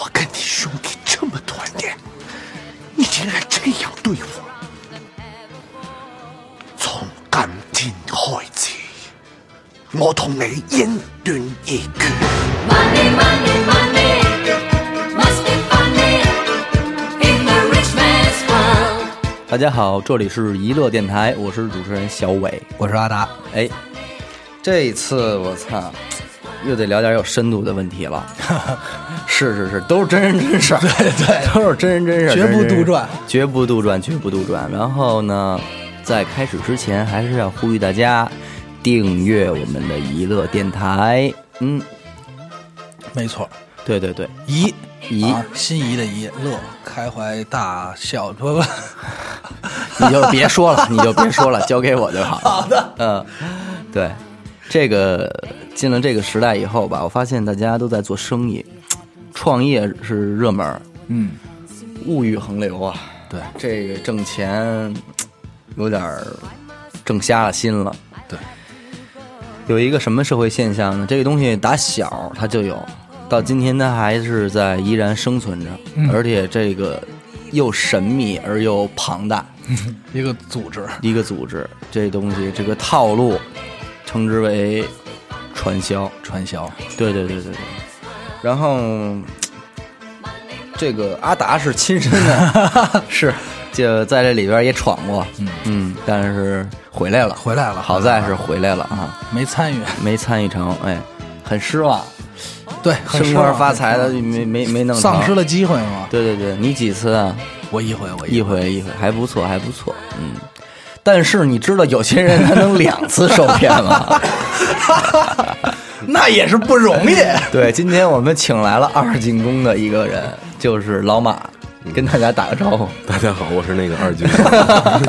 我跟你兄弟这么多年，你竟然这样对我！从今天开始，我同你恩斷義絕。Money, money, money must be funny in the rich man's world. 大家好，这里是娱乐电台，我是主持人小伟。我是阿达，哎，这一次我操，又得聊点有深度的问题了。是是是，都是真人真事儿，对对 都是真人真事儿，绝不杜撰，绝不杜撰，绝不杜撰。然后呢，在开始之前，还是要呼吁大家订阅我们的娱乐电台。嗯，没错，对对对，怡怡啊，心仪的怡，乐，开怀大笑，不不，你就别说了，你就别说了，交给我就好了。好的，嗯，对，这个进了这个时代以后吧，我发现大家都在做生意，创业是热门，嗯，物欲横流啊。对这个挣钱有点儿挣瞎了心了。对，有一个什么社会现象呢？这个东西打小它就有，到今天它还是在依然生存着，嗯而且这个又神秘而又庞大。一个组织，一个组织，这东西这个套路，称之为传销。传销，对对对对对。然后这个阿达是亲身的，是就在这里边也闯过，嗯嗯，但是回来了，回来了好在是回来了啊，没参与，没参与成，哎，很失望，对，很升官发财的没没没弄成丧失。了机会嘛，对对对，你几次啊？我一回，我一回一回还不错，还不错，嗯。但是你知道有些人他能两次受骗吗？那也是不容易，对，今天我们请来了二进宫的一个人，就是老马，跟大家打个招呼。大家好，我是那个二进宫。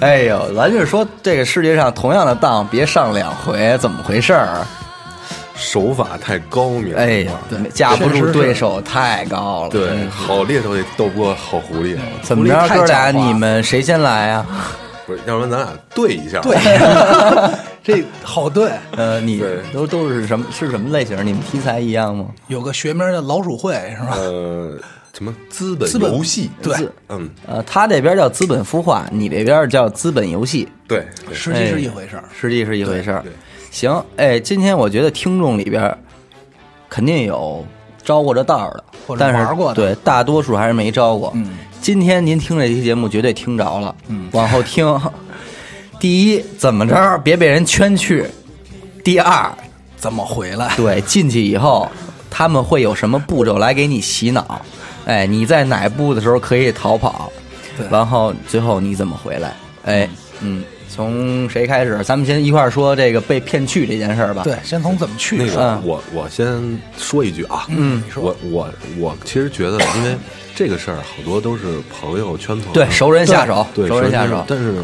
哎呦，咱就是说，这个世界上同样的当别上两回，怎么回事儿？手法太高明了，哎呀，对架不住对手太高了。对好猎手也斗不过好狐狸，怎么着，哥俩你们谁先来啊？不是，要不然咱俩对一下，对，这好对，呃，你都都是什么是什么类型？你们题材一样吗？有个学名叫老鼠会是吧？呃，什么资本资本游戏？对嗯，呃，他这边叫资本孵化，你这边叫资本游戏，对，对实际是一回事儿，实际是一回事儿。行，哎，今天我觉得听众里边肯定有招过这道儿的，或者但是玩过的对，大多数还是没招过。嗯，今天您听这期节目绝对听着了，嗯往后听。第一，怎么着别被人圈去；第二，怎么回来？对，进去以后他们会有什么步骤来给你洗脑？哎，你在哪步的时候可以逃跑？对然后最后你怎么回来？哎，嗯，从谁开始？咱们先一块儿说这个被骗去这件事儿吧。对，先从怎么去那说个我我先说一句啊，嗯，我我我其实觉得，因为这个事儿好多都是朋友圈朋友对，熟人下手，对熟人下手。但是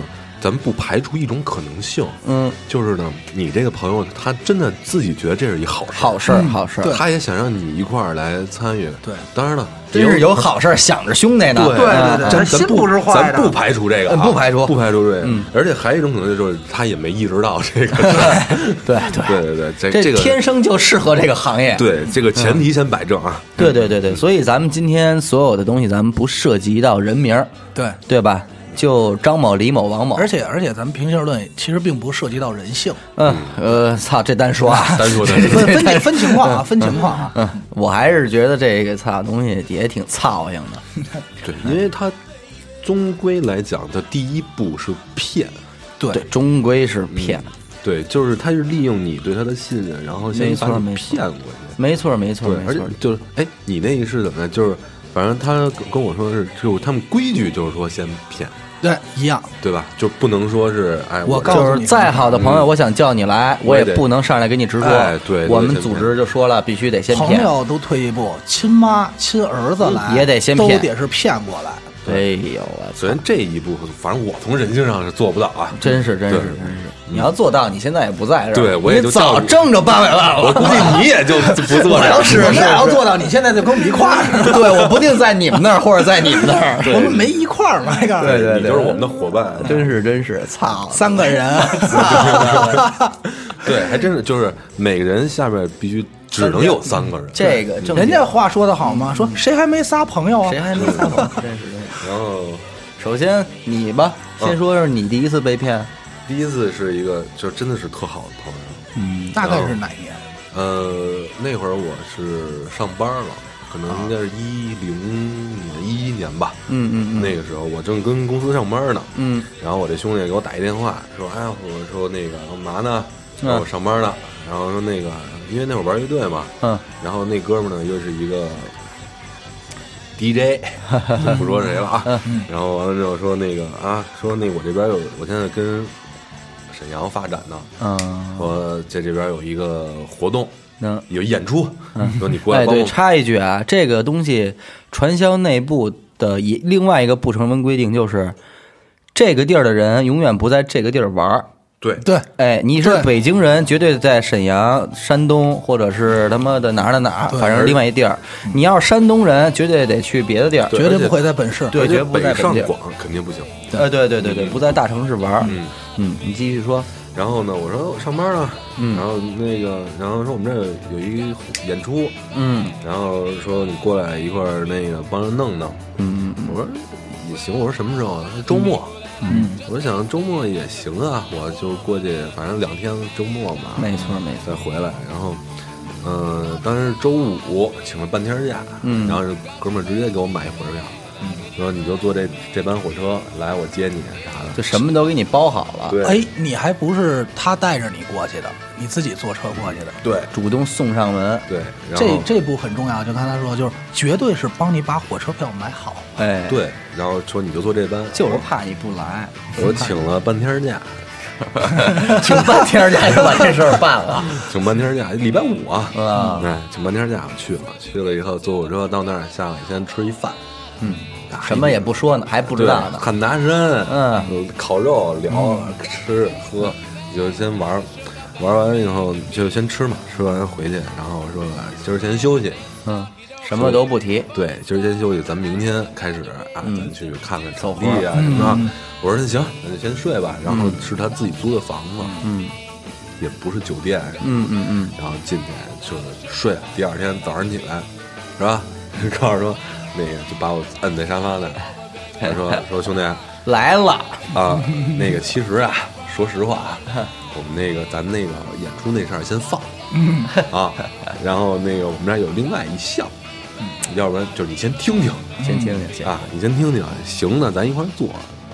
咱们不排除一种可能性，嗯，就是呢，你这个朋友他真的自己觉得这是一好事儿，好事儿，好事他也想让你一块儿来参与。对当然了，真是有好事儿想着兄弟呢。对对对咱咱心不是坏的咱不排除这个不排除不排除这个。嗯而且还有一种可能就是他也没意识到这个。对对对对对，这这这个天生就适合这个行业。对这个前提先摆正啊。对对对对，所以咱们今天所有的东西，咱们不涉及到人名儿，对。对吧？就张某、李某、王某。而且而且，咱们平心而论，其实并不涉及到人性，嗯呃，操，这单说啊，单说单说 分分分情况啊，分情况啊。嗯，我还是觉得这个操东西也挺操性的。对，因为他终归来讲，他第一步是骗。对对，终归是骗。对，就是他是利用你对他的信任，然后先把你骗过去。没错，没错，对，没错。而且就是，哎，你那个是怎么呢？就是，反正他跟跟我说是，就他们规矩就是说先骗，对，一样。对吧？就不能说是，哎，我告诉你再好的朋友，嗯我想叫你来，我也不能上来给你直说。哎对对我们组织就说了，必须得先骗。朋友都退一步，亲妈亲儿子来也得先骗都骗得是骗过来。哎呦我操虽！然这一步，反正我从人性上是做不到啊。真是真是真是，你要做到，你现在也不在这儿，对我也早挣着八百万了。我估计你也就 不做这个。我们俩要做到，你现在就跟我们一块儿。对，我不定在你们那儿或者在你们那儿。我们没一块儿嘛，这个对对你就是我们的伙伴。真是真是，操！三个人，对，还真是，就是每个人下边必须只能有三个人。这个正人家话说的好吗，说谁还没仨朋友啊？谁还没撒谎？真是真是。然后首先你吧，先说说你第一次被骗。第一次是一个就真的是特好的朋友，嗯，大概是哪一年？呃，那会儿我是上班了，可能应该是一零年一一年吧。嗯嗯嗯那个时候我正跟公司上班呢，嗯然后我这兄弟给我打一电话，说：“哎，我说那个干嘛呢？我上班呢。然后说那个，因为那会儿玩乐队嘛，嗯然后那哥们儿呢又是一个 DJ，就 不说谁了啊。嗯然后完了之后说那个啊，说那我这边有，我现在跟沈阳发展呢，嗯，说在这边有一个活动，能。有演出，说你过来哎，对，我。插一句啊，这个东西传销内部的一另外一个不成文规定就是，这个地儿的人永远不在这个地儿玩儿。对对，哎，你是对北京人，绝对在沈阳、山东，或者是他妈的哪儿的哪儿，对反正是另外一地儿。你要是山东人，绝对得去别的地儿。对绝对不会在本市。对，而且绝不在本地儿。北上广肯定不行。呃，对对对对，不在大城市玩儿。嗯，嗯，你继续说。然后呢，我说我上班呢，嗯然后那个，然后说我们这儿有一演出，嗯然后说你过来一块儿那个帮着弄弄。嗯嗯我说也行，我说什么时候啊？他说周末。嗯，我想周末也行啊，我就过去，反正两天周末嘛，没错没错。再回来。然后，嗯、当时周五请了半天假，嗯然后这哥们儿直接给我买一火车票，说你就坐这这班火车来，我接你啥的。就什么都给你包好了，对，哎，你还不是他带着你过去的，你自己坐车过去的。对。主动送上门。对，这这步很重要，就刚才说，就是绝对是帮你把火车票买好。哎，，对，然后说你就坐这班，就是怕你不来，我请了半天假，请半天假就把这事儿办了。请半天假，礼拜五啊，啊。哎，请半天假去了，去了以后坐火车到那儿下来先吃一饭，嗯，什么也不说呢，还不知道呢。很拿参，嗯，烤肉聊吃喝，就先玩儿，玩完以后就先吃嘛，吃完回去，然后说今儿先休息，嗯，什么都不提。对，今儿先休息，咱明天开始啊，咱去看看走场地啊什么的。我说那行，那就先睡吧。然后是他自己租的房子，嗯也不是酒店什么，嗯嗯嗯，然后进去就是睡，第二天早上起来，是吧？告诉说那个就把我摁在沙发那儿，他说 说兄弟来了。啊，那个其实啊，说实话啊，我们那个咱那个演出那事儿先放，啊，然后那个我们这儿有另外一项，要不然就是你先听听先听听，先啊，你先听听，行呢咱一块儿做，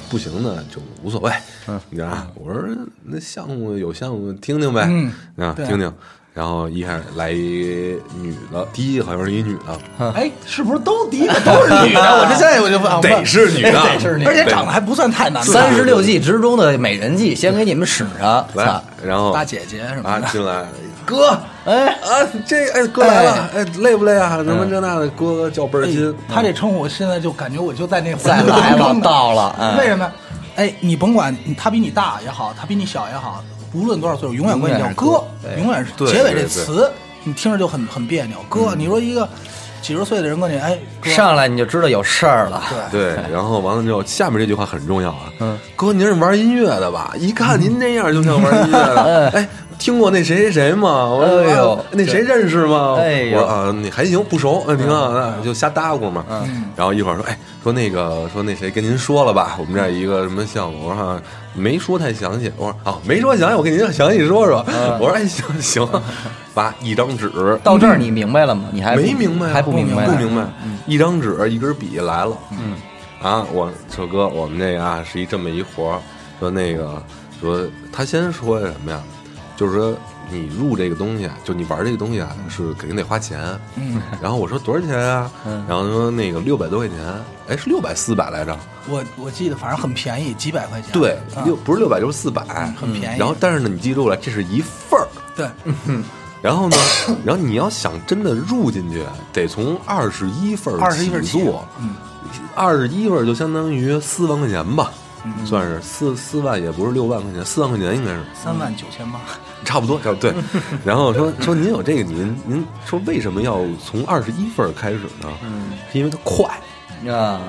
不行呢就无所谓，嗯，你知道吧？我说那项目有项目听听呗，嗯啊，对听听。然后一开始来一女的，第一个好像是一女的，哎，是不是都第一个 都是女的？我这现在我就忘了 得是女的，得是女的而且长得还不算太难看。三十六计之中的美人计，先给你们使上。来，，然后大姐姐什么啊的，进来，哥，哎，啊，这哎哥来了，哎累不累啊？什么这那的，哥叫倍儿亲。他这称呼，我现在就感觉我就在那再来了，到了。嗯为什么？哎，你甭管他比你大也好，他比你小也好，无论多少岁数，永远管你叫哥，永远是对结尾这词，你听着就很很别扭。哥，你说一个几十岁的人跟你，哎，哥上来你就知道有事儿了。对，然后完了之后，下面这句话很重要啊。嗯，哥，您是玩音乐的吧？一看您那样就像玩音乐的。哎，听过那谁谁谁吗？我说哎呦啊那谁认识吗？哎我说啊，你还行，不熟，嗯，挺好的，就瞎搭咕嘛。嗯，然后一会儿说，哎，说那个说那谁跟您说了吧？我们这儿一个什么项目？我说啊，没说太详细。我说啊，没说详细，我跟您详细说说。嗯我说哎，行行，把一张纸到这儿你明白了吗？你还没明白啊，还不明白？不明白。一张纸，一根笔来了。嗯，啊，我说哥，我们这个啊是一这么一活儿，说那个说他先说什么呀？就是说你入这个东西啊，就你玩这个东西啊，是肯定得花钱。嗯，然后我说多少钱啊？嗯然后说那个六百多块钱，哎，是六百四百来着？我我记得反正很便宜，几百块钱。对，啊六不是六百就是四百，很便宜然后但是呢，你记住了，这是一份儿。对，然后呢，然后你要想真的入进去，得从二十一份儿21份儿起做，嗯，二十一份儿就相当于四万块钱吧，算是四四万也不是六万块钱，四万块钱应该是三万九千八。差不多，差不多对。然后说说您有这个，您您说为什么要从二十一份开始呢？嗯是因为它快，啊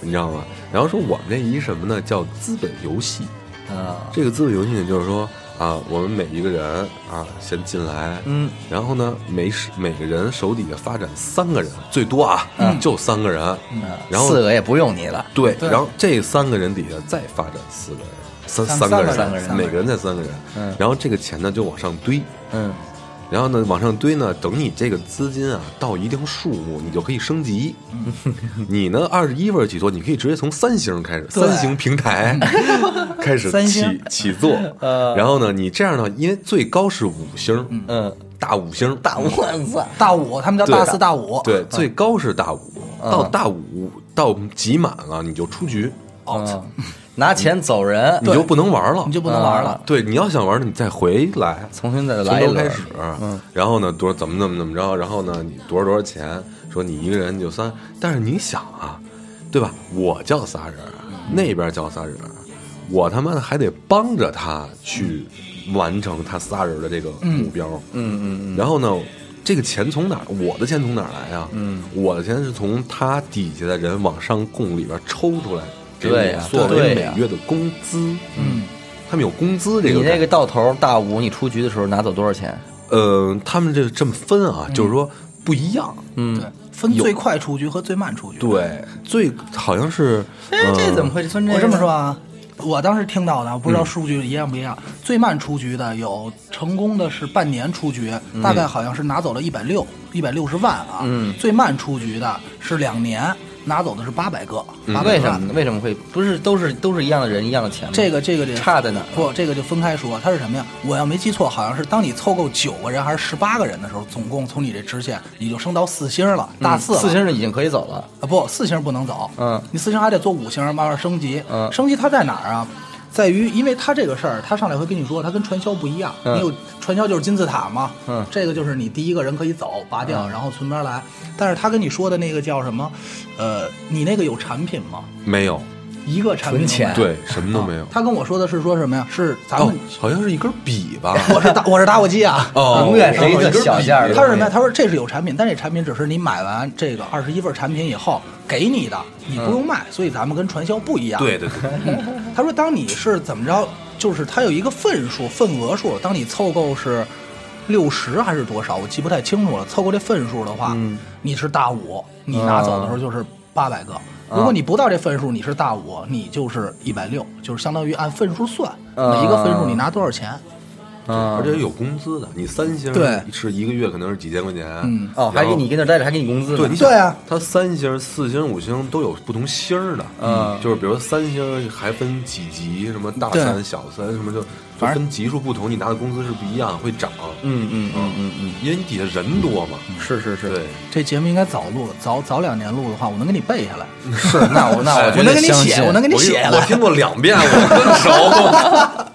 你知道吗？然后说我们这一什么呢？叫资本游戏。啊，这个资本游戏呢，就是说啊，我们每一个人啊，先进来，嗯，然后呢，每每个人手底下发展三个人，最多啊，就三个人，嗯。然后四个也不用你了，对，对。然后这三个人底下再发展四个人，三三个人三个人。每个人再三个人，嗯。然后这个钱呢就往上堆，嗯然后呢往上堆呢，等你这个资金啊到一定数目，你就可以升级。你呢二十一份起做，你可以直接从三星开始，三星平台 开始起起做。然后呢，你这样呢，因为最高是五星，嗯，大五星，大五我操，大五，他们叫大四大五，对，最高是大五，到大五到集满了你就出局，嗯，拿钱走人，你就不能玩了你。就不能玩了。对，你要想玩，你再回来，重新再来一轮头开始，嗯，然后呢，多少怎么怎么怎么着，然后呢，你多少多少钱，说你一个人就三，但是你想啊，对吧？我叫仨人，那边叫仨人，我他妈的还得帮着他去完成他仨人的这个目标，嗯嗯嗯，然后呢，这个钱从哪儿？我的钱从哪儿来啊？嗯，我的钱是从他底下的人往上供里边抽出来，给对作为每月的工资。嗯，他们有工资这个，你那个到头大五，你出局的时候拿走多少钱？呃，他们这这么分啊，就是说不一样。嗯对，分最快出局和最慢出局。对，最好像是，哎，呃这怎么会分这？我这么说啊，我当时听到的，我不知道数据一样不一样。最慢出局的有成功的是半年出局，大概好像是拿走了一百六一百六十万啊。嗯最慢出局的是两年，拿走的是八百个。八百万为什么呢？为什么会不是都是都是一样的人一样的钱吗？这个这个得差在哪儿不，这个就分开说。它是什么呀？我要没记错，好像是当你凑够九个人还是十八个人的时候，总共从你这支线你就升到四星了，大四四星是已经可以走了。啊，不，四星不能走，嗯你四星还得做五星，慢慢升级。嗯升级它在哪儿啊？在于，因为他这个事儿，他上来会跟你说，他跟传销不一样。嗯你有传销就是金字塔嘛，嗯这个就是你第一个人可以走，拔掉，然后存边来。但是他跟你说的那个叫什么？呃，你那个有产品吗？没有，一个产品存钱都没有对，什么都没有。他跟我说的是说什么呀？是咱哦们，，好像是一根笔吧？我是打我是打火机啊。哦，永远是一个小件儿他说什么呀？他说这是有产品，但这产品只是你买完这个二十一份产品以后给你的，你不用卖，所以咱们跟传销不一样。对对对，他说，当你是怎么着，就是他有一个份数、份额数，当你凑够是六十还是多少，我记不太清楚了。凑够这份数的话，嗯你是大五，你拿走的时候就是八百个。如果你不到这分数，你是大五，你就是一百六，就是相当于按分数算，啊每一个分数你拿多少钱。嗯而且有工资的。你三星对是一个月可能是几千块钱，嗯哦，还给你跟那儿待着，还给你工资呢。对，你对啊，它三星、四星、五星都有不同星儿的，嗯就是比如说三星还分几级，什么大对三、小三，什么就就反正分级数不同，你拿的工资是不一样，会涨。嗯嗯嗯嗯嗯，因为你底下人多嘛，是是是，对，这节目应该早录，早早两年录的话，我能给你背下来，是。那我那我我能给你写，我能给你我写下来。我听过两遍，我更熟。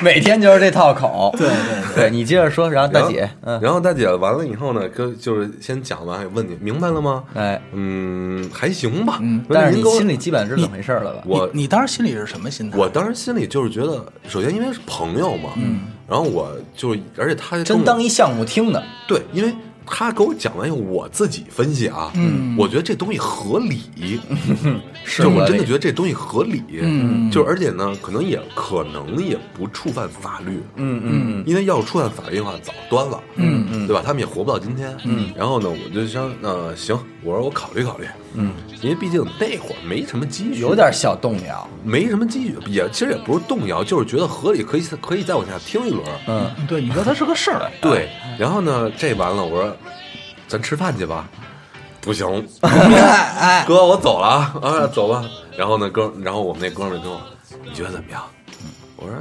每天就是这套口。对对对，你接着说，然后大姐，嗯，然后大姐完了以后呢，跟就是先讲完，问你明白了吗？哎，嗯，还行吧。嗯但是你给我心里基本知道怎么回事了吧？我你你当时心里是什么心态？我当时心里就是觉得，首先因为是朋友嘛，嗯，然后我就而且他真当一项目听的，对，因为他给我讲完以后，我自己分析啊，嗯。我觉得这东西合理，是就我真的觉得这东西合理，嗯。就而且呢，可能也可能也不触犯法律，嗯嗯。因为要是触犯法律的话，早端了，嗯嗯。对吧？他们也活不到今天，嗯。然后呢，我就想，呃，行，我说我考虑考虑，嗯，因为毕竟那会儿没什么积蓄，有点小动摇，没什么积蓄，也其实也不是动摇，就是觉得合理，可以可以再往下听一轮，嗯，对，你说它是个事儿。对。然后呢，这完了，我说咱吃饭去吧，不行，哎，哥，我走了啊，啊，走吧。然后呢，哥，然后我们那哥们儿跟我，你觉得怎么样？我说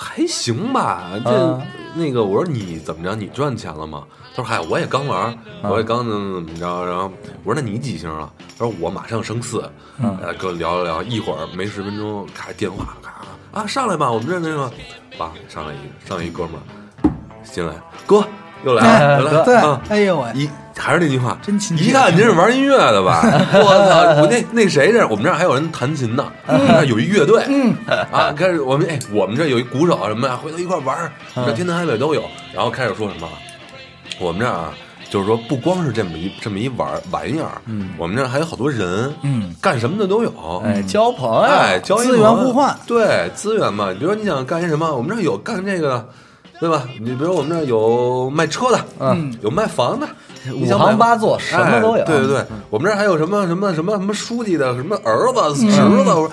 还行吧，这、嗯那个，我说你怎么着？你赚钱了吗？他说嗨，我也刚玩，我也刚怎么怎么着。然后我说那你几星了？他说我马上升四。嗯呃，跟我聊了聊，一会儿没十分钟，咔电话，咔啊上来吧，我们这那个，爸上来一上来一哥们儿，进来，哥又来了，来了对啊，哎呦喂，一还是那句话，真亲切。一看您是玩音乐的吧？我操！我那那谁这，我们这儿还有人弹琴呢，我们这有一乐队，嗯。啊，开始我们哎，我们这有一鼓手什么呀，回头一块玩，这天南海北都有。然后开始说什么，我们这儿啊就是说不光是这么一这么一玩玩意儿，嗯，我们这儿还有好多人，嗯，干什么的都有，哎，交朋友，哎，资源互换。对资源嘛。比如说你想干些什么，我们这儿有干这个的，对吧？你比如我们这儿有卖车的，嗯，有卖房的，五行八作什么都有哎对对对，我们这儿还有什么什么什么什么书记的，什么儿子、侄子。我说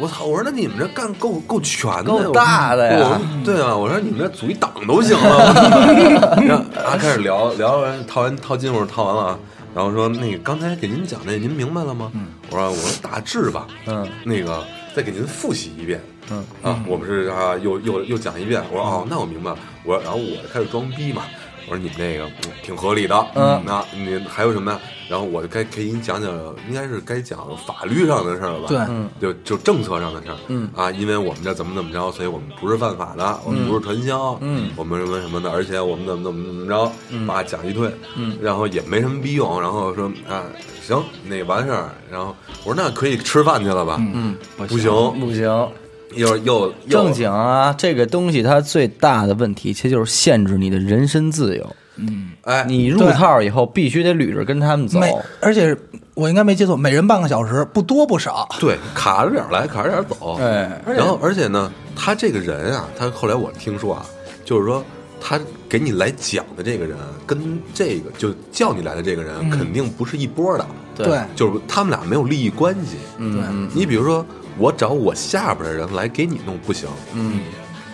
我操！我说那你们这干够够全的，够大的呀对啊，我说你们这组一党都行了。然后啊，开始聊聊完套完套金，我说套完了啊。然后说那个刚才给您讲那您明白了吗？我说我说大致吧。嗯，那个再给您复习一遍。嗯啊，我们是啊，又又又讲一遍。我说哦，那我明白了。我然后我就开始装逼嘛。我说你们那个嗯挺合理的。嗯。那你还有什么呀？然后我就该给你讲讲，应该是该讲法律上的事儿了吧？对。嗯。就就政策上的事儿。嗯。啊，因为我们这怎么怎么着，所以我们不是犯法的，我们不是传销，嗯。我们什么什么的，而且我们怎么怎么怎么着，把讲一退，嗯。然后也没什么逼用，然后说啊，行，那完事儿，然后我说那可以吃饭去了吧？嗯，不行，不行，又又又正经啊，这个东西它最大的问题其实就是限制你的人身自由。嗯哎，你入套以后必须得捋着跟他们走。每而且我应该没记错，每人半个小时，不多不少。对，卡着点儿来，卡着点儿走。哎，然后而且呢，他这个人啊，他后来我听说啊，就是说他给你来讲的这个人，跟这个就叫你来的这个人，肯定不是一波的。对就是他们俩没有利益关系。嗯嗯你比如说，我找我下边的人来给你弄不行，嗯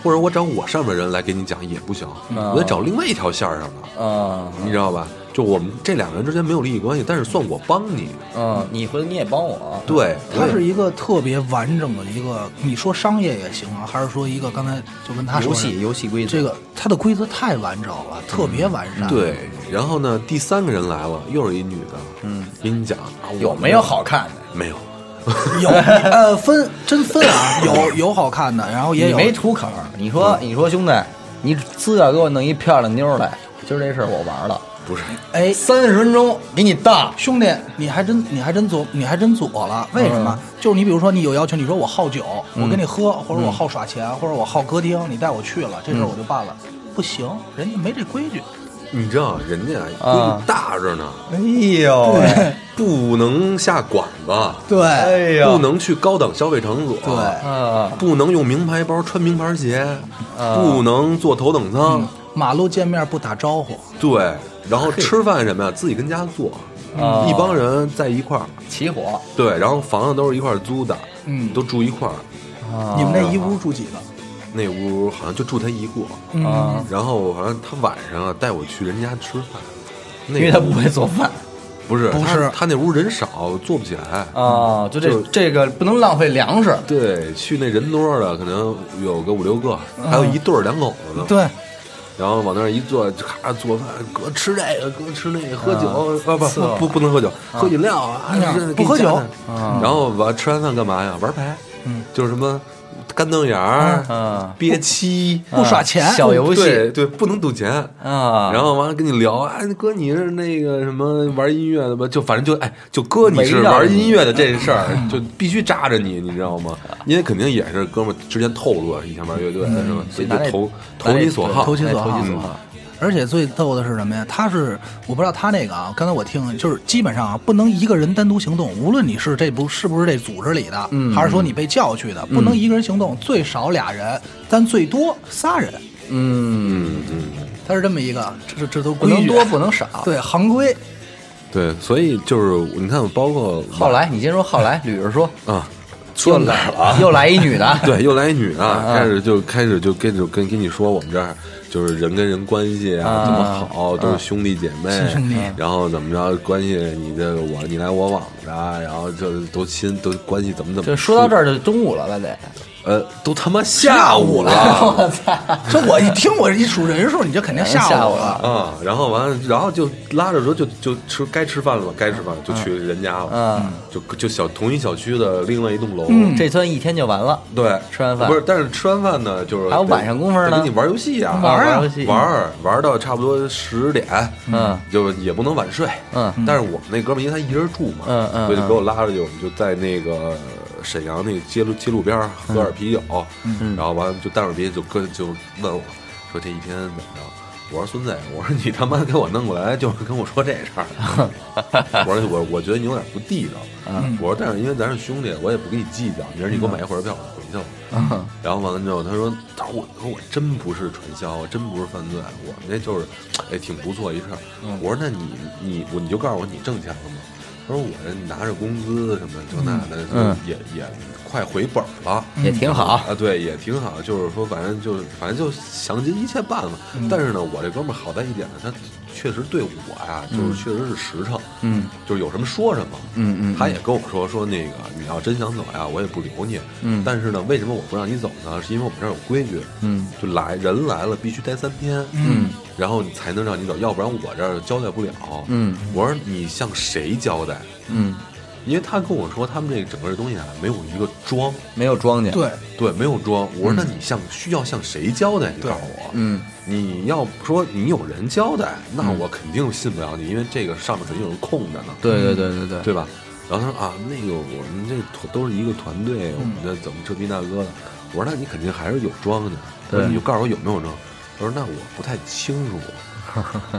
或者我找我上面的人来给你讲也不行，嗯我得找另外一条线上的，啊你知道吧？就我们这两个人之间没有利益关系，但是算我帮你。嗯，你回头你也帮我。对，它是一个特别完整的一个，你说商业也行啊，还是说一个刚才就跟他说的游戏游戏规则这个它的规则太完整了，特别完善。对，然后呢，第三个人来了，又是一女的，嗯，给你讲有没有好看的？没有？有呃分真分啊，有有好看的，然后也你有没图口儿，你说你说兄弟，你资料给我弄一漂亮妞儿来，今儿这事儿我玩了，不是，哎三十分钟给你当。兄弟，你还真你还真左你还真左了，为什么？就是你比如说你有要求，你说我好酒，我跟你喝，或者我好耍钱，或者我好歌厅，你带我去了，这事儿我就办了。不行，人家没这规矩。你知道人家规啊矩大着呢，哎呦不能下馆子，对，哎呀，不能去高档消费场所，对。啊，不能用名牌包，穿名牌鞋，啊。不能坐头等舱，马路见面不打招呼，对，然后吃饭什么呀，自己跟家做，啊。一帮人在一块儿，起火。对，然后房子都是一块儿租的，嗯。都住一块儿，啊。你们那一屋住几个？那屋好像就住他一个，啊，然后好像他晚上啊带我去人家吃饭，那因为他不会做饭不是他不是他那屋人少，做不起来。啊，就这就这个不能浪费粮食。对，去那人多的可能有个五六个，还有一对儿两口子呢。对，然后往那儿一坐，就咔做饭，哥吃这个，哥吃那个，喝酒啊不不不不能喝酒，喝饮料啊，不喝酒。然后完吃完饭干嘛呀？玩牌，嗯，就是什么干瞪眼儿、啊憋气，不耍钱小游戏对对，不能赌钱。啊，然后完了跟你聊，哎，哥你是那个什么玩音乐的吧？就反正就哎，就哥你是玩音乐的这事儿，就必须扎着你，你知道吗？因为肯定也是哥们儿之前透露了以前玩乐队的是吧？所以就投投其所好，投其所好投其所好。而且最逗的是什么呀？他是我不知道他那个啊，刚才我听就是基本上啊，不能一个人单独行动，无论你是这不是不是这组织里的，嗯还是说你被叫去的，不能一个人行动，最少俩人，但最多仨人。嗯，嗯嗯。他是这么一个，这这这都不能多不能少。对行规。对，所以就是你看，包括后来你先说 后来，捋着说，啊，说哪儿了啊？又来一女的，对，又来一女的，啊开始就开始就跟就跟跟你说我们这儿就是人跟人关系啊啊怎么好，都是兄弟姐妹亲兄弟，然后怎么着关系，你这个我你来我往的，然后就都亲都关系怎么怎么。就说到这儿就中午了吧得。呃，都他妈下午了。我操这我一听我一数人数，你就肯定吓吓我我了。啊！然后完了，然后就拉着说就就吃该吃饭了吧，该吃饭了就去人家了，嗯，就就小同一小区的另外一栋楼。这算一天就完了。对，吃完饭。不是，但是吃完饭呢，就是还有晚上功夫呢？跟你玩游戏啊，玩啊游戏。玩玩到差不多十点，嗯，就也不能晚睡，嗯。但是我们那哥们儿因为他一人住嘛，嗯嗯所以就给我拉着就，我们就在那个沈阳那个街路街路边儿喝点啤酒，嗯然后完了就带着啤酒就跟就问我说这一天怎么着？我说孙子，我说你他妈给我弄过来就是跟我说这事儿，我说我我觉得你有点不地道。嗯我说但是因为咱是兄弟，我也不跟你计较，明儿你给我买一火车票，我回去了。嗯然后完了之后，他说：“他说我说我真不是传销，我真不是犯罪，我们那就是，哎，挺不错一事我说：“那你你我你就告诉我你挣钱了吗？”他说：“我拿着工资什么这那的，嗯也也快回本了。”也挺好。啊，对，也挺好。就是说，反正就是，反正就想尽一切办法。但是呢，我这哥们儿好在一点呢，他确实对我呀，就是确实是实诚。嗯，就是有什么说什么。嗯嗯他也跟我说说那个，你要真想走呀，我也不留你。嗯但是呢，为什么我不让你走呢？是因为我们这儿有规矩。嗯，就来人来了必须待三天。嗯，然后你才能让你走，要不然我这儿交代不了。嗯，我说你向谁交代？嗯，因为他跟我说，他们这个整个这东西啊，没有一个庄。没有庄稼。对，对，没有装。我说，那你向需要向谁交代？你告诉我。嗯你要说你有人交代，那我肯定信不了你，因为这个上面肯定有人空着呢，对对对对对。对吧？然后他说啊，那个我们这团都是一个团队，我们的怎么这逼那哥的。我说那你肯定还是有装的，我说你就告诉我有没有装。他说那我不太清楚，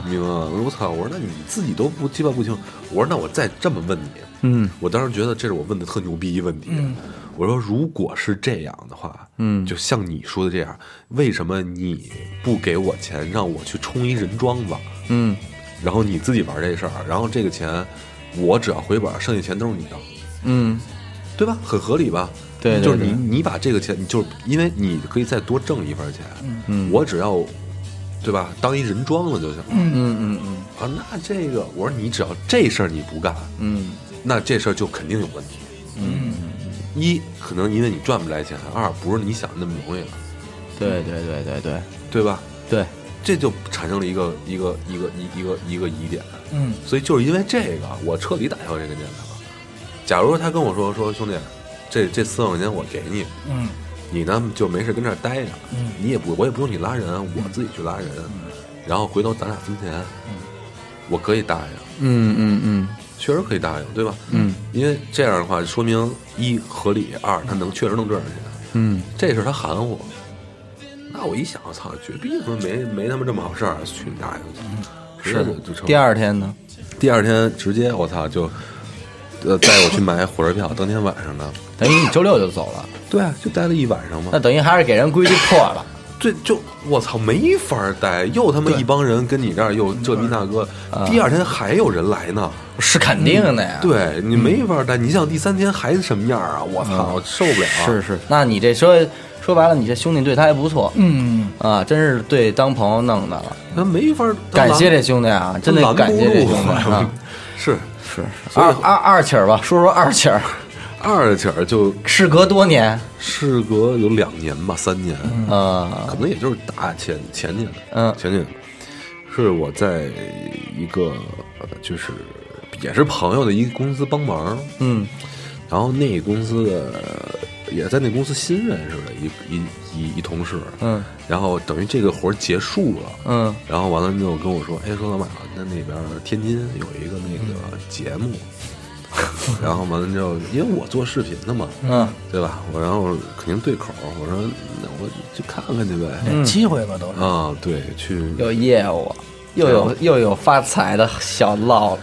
明白吗？我操！我说那你自己都不鸡巴不清。我说那我再这么问你，嗯我当时觉得这是我问的特牛逼一问题。我说如果是这样的话，嗯就像你说的这样，为什么你不给我钱，让我去充一人桩子，嗯然后你自己玩这事儿，然后这个钱我只要回本，剩下钱都是你的，嗯，对吧？很合理吧？对对对就是你你把这个钱，你就是因为你可以再多挣一份钱，嗯我只要对吧，当一人装了就行了。嗯嗯嗯啊，那这个我说你只要这事儿你不干，嗯。那这事儿就肯定有问题。嗯，一可能因为你赚不来钱，二不是你想的那么容易了，对对对对对。对吧？对，这就产生了一个一个一个一一个一个疑点，嗯。所以就是因为这个，我彻底打消这个念头了。假如说他跟我说说兄弟，这这四万块钱我给你，嗯你呢就没事跟这儿待着，嗯你也不我也不用你拉人，我自己去拉人，然后回头咱俩分钱，我可以答应，嗯嗯嗯确实可以答应，对吧？嗯因为这样的话，说明一合理，二他能确实能挣上钱。嗯这事他含糊。那我一想，我操，绝逼他妈没没他妈这么好事儿，去你大爷的！直接就。第二天呢？第二天直接我操就，呃，带我去买火车票，当天晚上的。等于你周六就走了，对啊，就待了一晚上嘛那。等于还是给人规矩破了。这就我操，没法待，又他妈一帮人跟你这儿又这逼那个，第二天还有人来呢。是肯定的呀。对你没法待，你想第三天还什么样啊？我操，受不了。是是，那你这说说白了，你这兄弟对他还不错嗯，啊，真是对当朋友弄的了。那没法感谢这兄弟啊，真得感谢这兄弟啊。是是二二二起儿吧，说说二起儿，二起儿就 事隔多年，事隔有两年吧，三年，嗯。可能也就是大前前年，嗯前年。是我在一个呃就是也是朋友的一个公司帮忙，嗯。然后那公司的也在那公司新认识的一一一一同事，嗯。然后等于这个活儿结束了，嗯。然后完了之后跟我说，哎，说老马，那那边天津有一个那个节目，然后完了之后，因为我做视频的嘛，嗯。对吧？我然后肯定对口，我说那我去看看去呗。嗯。机会吧都是。啊，对，去有业务，又有又有发财的小唠，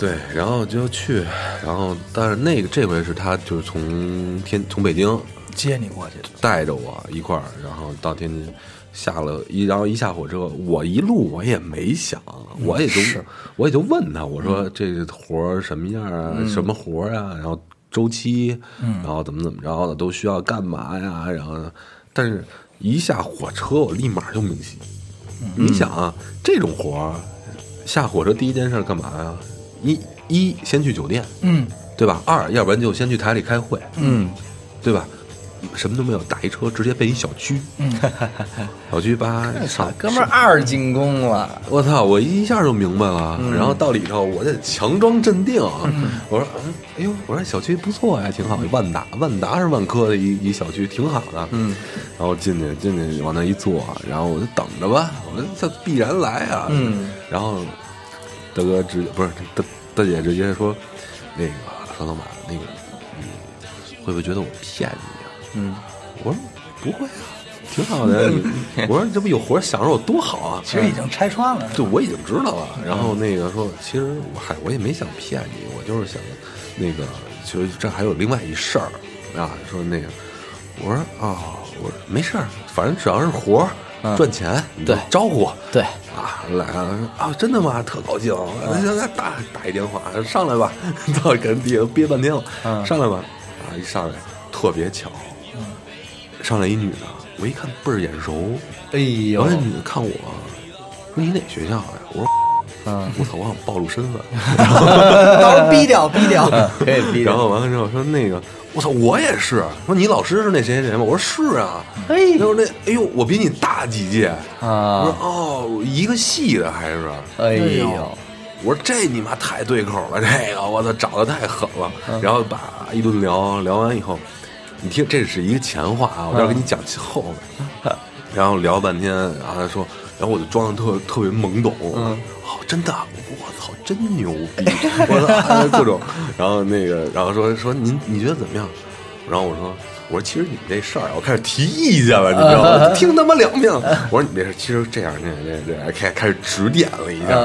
对，然后就去，然后但是那个这回是他就是从天从北京接你过去的，带着我一块儿，然后到天津，下了一，然后一下火车，我一路我也没想，我也就我也就问他，我说这个活儿什么样啊，什么活儿啊，然后周期，然后怎么怎么着的，都需要干嘛呀？然后，但是一下火车，我立马就明晰。你想啊，这种活儿，下火车第一件事干嘛呀？一一先去酒店，嗯，对吧？二，要不然就先去台里开会，嗯对吧？什么都没有，打一车直接奔一小区，嗯 小区吧操，哥们儿二进宫了，我操，我一下就明白了。然后到里头，我得强装镇定。我说，嗯，哎呦，我说小区不错呀，挺好。万达，万达是万科的一一小区，挺好的。嗯，然后进去，进去往那一坐，然后我就等着吧，我说这必然来啊。嗯，然后大哥直不是大大姐直接说，那个说老马，那个你会不会觉得我骗你啊？嗯，我说不会啊，挺好的。你 我说这不有活享受多好啊！其实已经拆穿了，对，我已经知道了。然后那个说，其实我还我也没想骗你，我就是想那个，其实这还有另外一事儿啊。说那个，我说啊，我说没事儿，反正只要是活儿赚钱，对招呼。对，啊，来啊啊！真的吗？特高兴，行，来打打一电话，上来吧。到跟底下憋半天了，上来吧。啊，一上来特别巧，上来一女的，我一看倍儿眼熟。哎呦完了，女的看我，说你哪学校呀？我说，嗯，我操，我想暴露身份。到时候逼掉逼掉。可以逼然后完了之后说那个，我操，我也是。说你老师是那谁谁谁吗？我说是啊。哎他说那，哎呦，我比你大几届。我啊说，哦，一个系的还是。哎呦，我说这你妈太对口了，这个我操找的太狠了。然后把一顿聊聊完以后，你听这是一个前话啊，我待会儿给你讲后面。然后聊半天，然后他说，然后我就装的特特别懵懂，哦，真的，我操，真牛逼，我操，哎各种，然后那个，然后说说您你觉得怎么样？然后我说。我说其实你们这事儿啊，我开始提意见了，你知道吗？听他妈两遍了。我说你这事其实这样，这这这开开始指点了一下。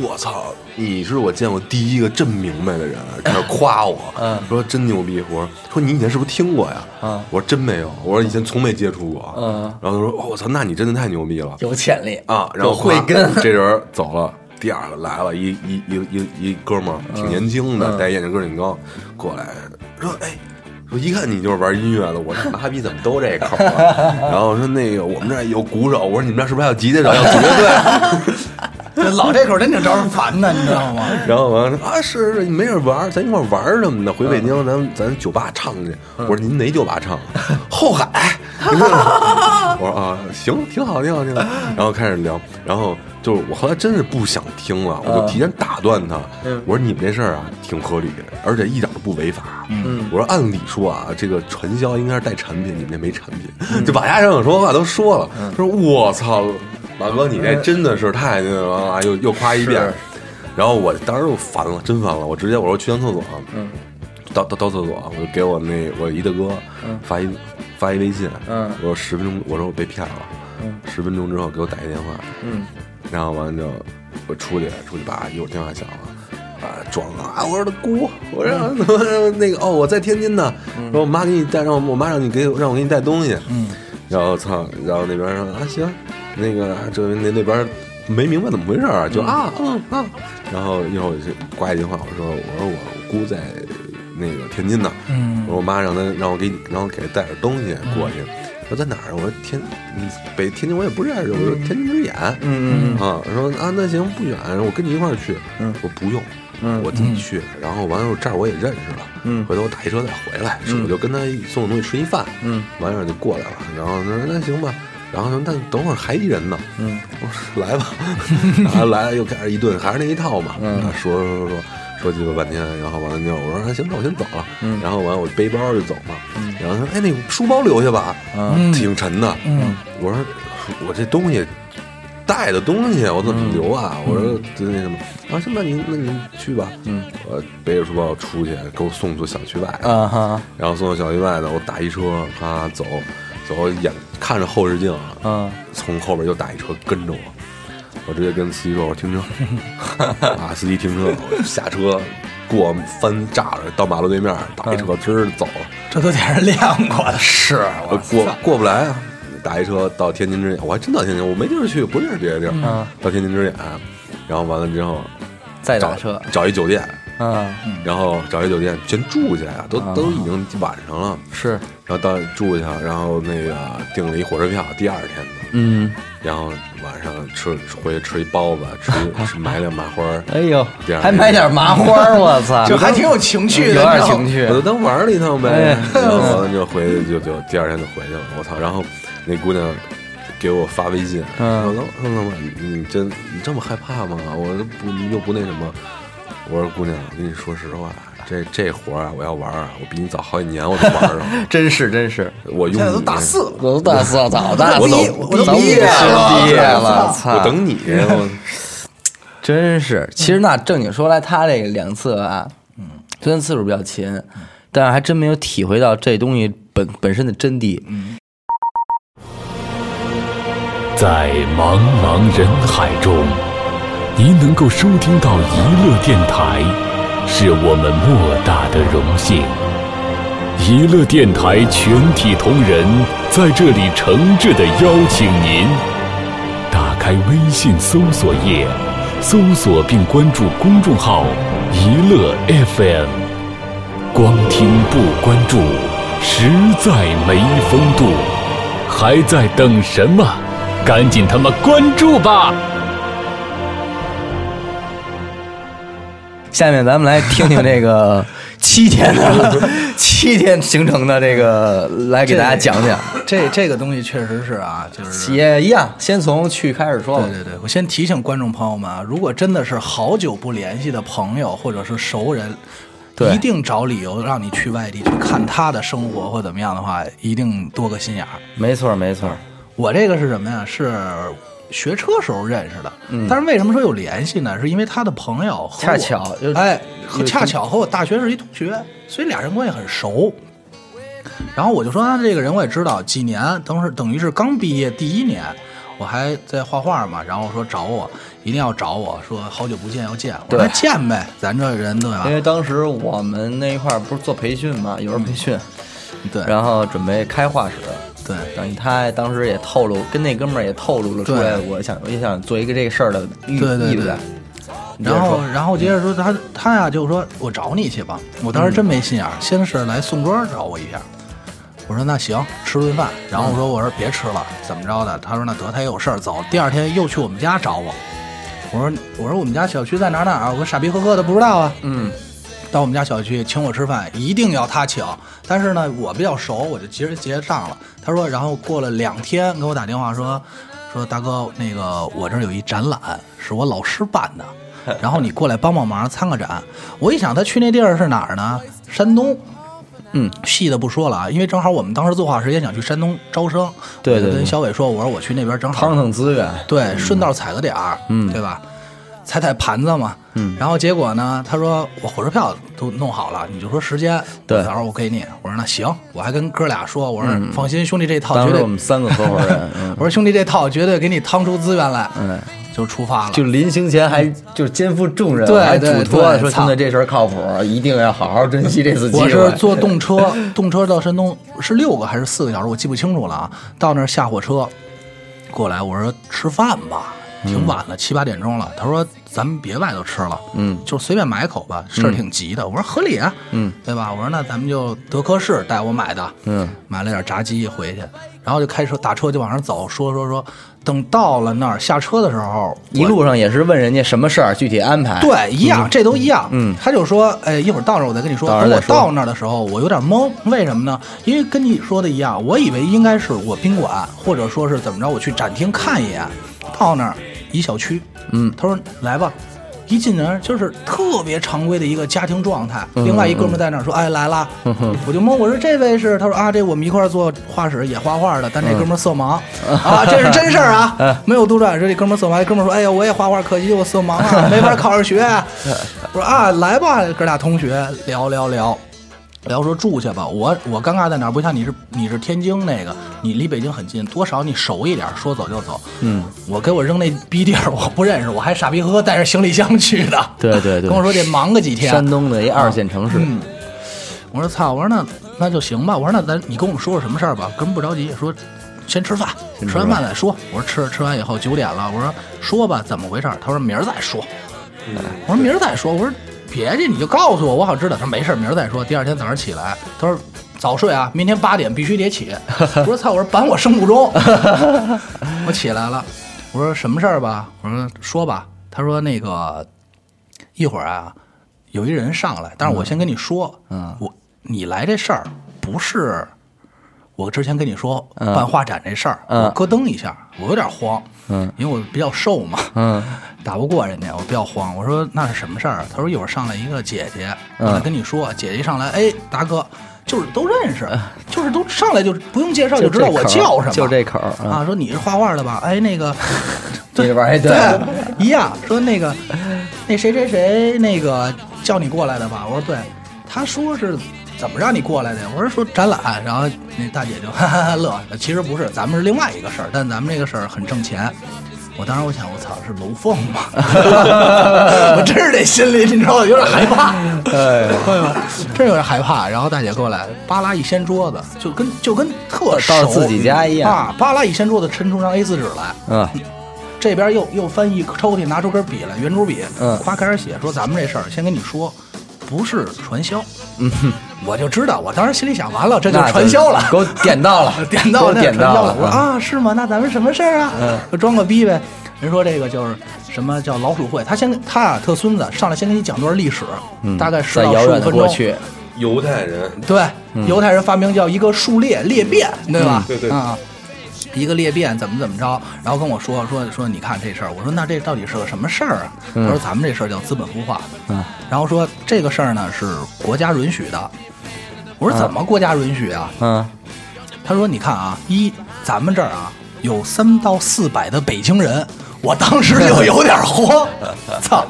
我操，你是我见过第一个真明白的人，开始夸我，嗯说真牛逼。我说说你以前是不是听过呀？嗯我说真没有，我说以前从没接触过。嗯然后他说哦我操，那你真的太牛逼了有潜力啊！然后会跟 这人走了。第二个来了，一一一一一哥们儿，挺年轻的，戴眼镜个儿挺高，过来说：“哎，说一看你就是玩音乐的。”我说：“妈逼，怎么都这口啊？” 然后说：“那个我们这有鼓手。”我说：“你们这是不是还有吉他手，有组乐队？” 老这口真挺招人烦的，你知道吗？然后完了说啊，是是，你没事玩，咱一块儿玩什么的。回北京，咱咱酒吧唱去。我说您哪酒吧唱？后海。我说啊，行，挺好，挺好，挺好。然后开始聊，然后就是我后来真是不想听了，我就提前打断他。我说你们这事儿啊，挺合理，而且一点都不违法。嗯，我说按理说啊，这个传销应该是带产品，你们这没产品，就把家长说话都说了。他说我操，马哥你这真的是太那个了啊，又又夸一遍。然后我当时就烦了，真烦了，我直接我说去趟厕所，嗯，到到到厕所，我就给我那我一大哥发一发一微信，嗯我说十分钟，我说我被骗了，嗯，十分钟之后给我打一电话，嗯，然后完了之后我出去出去吧一会儿电话响了。啊，装啊！我说他姑，我说那个哦，我在天津呢。说我妈给你带，让我我妈让你给让我给你带东西。嗯，然后操，然后那边说啊行，那个这那那边没明白怎么回事儿，就啊嗯啊，然后一会儿我就挂一电话，我说我说我姑在那个天津的，嗯，我说我妈让她让我给你让我给她带点东西过去。我说在哪儿？我说天，嗯北天津我也不认识。我说天津之眼，嗯嗯啊，说啊那行不远，我跟你一块儿去。嗯，我说不用，我自己去。然后完了这儿我也认识了，嗯，回头我打一车再回来，是我就跟他送东西吃一饭，嗯，完事儿就过来了。然后他说那行吧。然后说那等会儿还一人呢，嗯，我说来吧，然后来了又开始一顿还是那一套嘛，嗯，说说说说说鸡巴半天，然后完了就我说那行，那我先走了，嗯，然后完了我背包就走嘛，嗯，然后他说哎那书包留下吧，嗯，挺沉的，嗯，我说我这东西带的东西我怎么留啊？我说就那什么。啊行，那您那您去吧，嗯，我背着书包出去给我送出小区外，啊哈，然后送到小区外呢，我打一车，咔走。走，眼看着后视镜，嗯，从后边又打一车跟着我，我直接跟司机说：“我停车。”啊，司机停车，我下车过翻栅栏到马路对面，打一车滋儿走了，这都点是亮过的，是我过过不来啊，打一车到天津之眼，我还真到天津，我没地儿去，不认识别的地儿，嗯到天津之眼，然后完了之后再打车，找一酒店，嗯，然后找一酒店先住下呀，都都已经晚上了。是，然后到住下，然后那个订了一火车票，第二天的，嗯，然后晚上吃回去吃一包子，吃 买两麻花儿，哎呦第二，天还买点麻花儿，我操，就还挺有情趣的，有点你知道吗情趣我，就当玩了一趟呗哎。然后完了就回去就就第二天就回去了，我操！然后那姑娘给我发微信，嗯说老老板，你你真你这么害怕吗？我这不你又不那什么。我说姑娘，我跟你说实话，这这活儿啊，我要玩儿啊，我比你早好几年我都玩儿了。真是真是，我用现在都你大四了，我都大四了，早大四我了，都我都早毕业了毕业了，操！我等你，我真是，其实那正经说来，他这个两次啊，嗯，虽然次数比较勤，但是还真没有体会到这东西本本身的真谛。在茫茫人海中，您能够收听到娱乐电台，是我们莫大的荣幸。娱乐电台全体同仁在这里诚挚的邀请您，打开微信搜索页，搜索并关注公众号“娱乐 FM”。光听不关注，实在没风度。还在等什么？赶紧他妈关注吧！下面咱们来听听这个 七天的七天行程的这个，来给大家讲讲。这这个东西确实是啊，就是也一样，先从去开始说吧对。对对，我先提醒观众朋友们啊，如果真的是好久不联系的朋友或者是熟人，一定找理由让你去外地去看他的生活或怎么样的话，一定多个心眼儿。没错，没错。我这个是什么呀？是学车时候认识的，但是为什么说有联系呢？是因为他的朋友和我恰巧就是哎，和恰巧和我大学是一同学，所以俩人关系很熟。然后我就说，他，这个人我也知道，几年，等是等于是刚毕业第一年，我还在画画嘛。然后说找我，一定要找我说好久不见要见，我说见呗，咱这人对吧因？为当时我们那一块儿不是做培训嘛，有人培训，对然后准备开画室。对等于他当时也透露，跟那哥们儿也透露了出来，我想我也想做一个这个事儿的意对对对意愿。你接着然后，然后接着说他他呀就说我找你去吧，我当时真没心眼儿，先是来宋庄找我一下，我说那行吃顿饭，然后我说我说别吃了，怎么着的？他说那得他也有事儿走，第二天又去我们家找我，我说我说我们家小区在哪儿哪儿啊？我说傻逼呵呵的不知道啊，嗯，到我们家小区请我吃饭，一定要他请。但是呢，我比较熟，我就直接结账了。他说，然后过了两天给我打电话说，说大哥，那个我这儿有一展览，是我老师办的，然后你过来帮帮忙参个展。我一想，他去那地儿是哪儿呢？山东。嗯，细的不说了啊，因为正好我们当时做画时也想去山东招生，我就对对对跟小伟说，我说我去那边正好趟趟资源，对，顺道踩个点儿，嗯对吧？踩踩盘子嘛，嗯。然后结果呢，他说我火车票都弄好了，你就说时间，对。到时候我给你。我说那行，我还跟哥俩说，我说放心，兄弟这套绝对我，们三个合伙人，嗯。我说兄弟这套绝对给你趟出资源来，嗯，就出发了。就临行前还就是肩负重任，对还嘱托说对操兄弟这事儿靠谱，一定要好好珍惜这次机会。我是坐动车，动车到山东是六个还是四个小时，我记不清楚了啊。到那儿下火车，过来我说吃饭吧，挺晚了，七八点钟了。他说咱们别外头吃了，嗯就随便买一口吧，事儿挺急的。我说合理啊，嗯，对吧？我说那咱们就德克士带我买的，嗯，买了点炸鸡回去，然后就开车打车就往上走，说说说，等到了那儿下车的时候，一路上也是问人家什么事儿，具体安排。对，一样，这都一样。嗯他就说，哎，一会儿到那儿我再跟你说。等我到那儿再说到那儿的时候，我有点懵，为什么呢？因为跟你说的一样，我以为应该是我宾馆，或者说是怎么着，我去展厅看一眼。到那儿一小区，嗯他说来吧。一进门就是特别常规的一个家庭状态，嗯另外一哥们在那儿说：“哎，来了。”我就懵，我说这位是？他说啊，这我们一块儿做画室也画画的，但这哥们色盲 啊，这是真事儿啊，没有杜撰。说这哥们色盲，这哥们说：“哎呀，我也画画，可惜我色盲啊，没法考上学。”我说啊，来吧，哥俩同学聊聊聊。聊说住去吧，我我尴尬在哪儿？不像你是你是天津那个，你离北京很近，多少你熟一点，说走就走。嗯，我给我扔那逼地儿，我不认识，我还傻逼呵呵带着行李箱去的。对对对跟我说得忙个几天。山东的一二线城市，嗯，我说操，我说那那就行吧，我说那咱你跟我们说说什么事儿吧，哥们不着急，说先吃饭，先吃吃完饭再说。我说吃吃完以后九点了，我说说吧，怎么回事？他说明儿再说。我说明儿再说。我说别介，你就告诉我，我好知道。他说没事，明儿再说。第二天早上起来，他说早睡啊，明天八点必须得起。我说操，我说板我生物钟。我起来了，我说什么事儿吧？我说说吧。他说那个一会儿啊，有一人上来，但是我先跟你说，嗯我你来这事儿不是我之前跟你说嗯办画展这事儿，嗯我咯噔一下，我有点慌，嗯，因为我比较瘦嘛，嗯 打不过人家，我比较慌。我说那是什么事儿？他说一会儿上来一个姐姐，跟你说。姐姐一上来，哎，达哥，就是都认识，就是都上来就不用介绍就知道我叫什么，就这口儿啊啊。说你是画画的吧？哎，那个，对对，一样。说那个，那谁谁谁那个叫你过来的吧？我说对。他说是怎么让你过来的？我说说展览，然后那大姐就哈哈哈乐。其实不是，咱们是另外一个事儿，但咱们这个事儿很挣钱。我当时我想，我操，是楼凤吗？我真是这心里，你知道吗？有点害怕，哎，真有点害怕。然后大姐过来，扒拉一掀桌子，就跟就跟特熟到自己家一样啊，巴拉一掀桌子，抻出张 A 四纸来，嗯，这边又又翻一抽屉，拿出根笔来，圆珠笔，嗯夸开始写，说咱们这事儿先跟你说，不是传销，嗯，我就知道，我当时心里想，完了，这就是传销了，给我点到了，点到给我点到了。我说啊，是吗？那咱们什么事儿啊？嗯，装个逼呗。人说这个就是什么叫老鼠会，他先他啊特孙子上来先给你讲段历史，大概十到在遥远的十五分钟。过去，犹太人对，犹太人发明叫一个数列裂变，对吧？对对啊。一个裂变怎么怎么着，然后跟我说说说，你看这事儿，我说那这到底是个什么事儿啊？他说咱们这事儿叫资本孵化，嗯，然后说这个事儿呢是国家允许的，我说怎么国家允许啊？嗯，他说：“你看啊，一咱们这儿啊有三到四百的北京人，我当时就有点慌，操！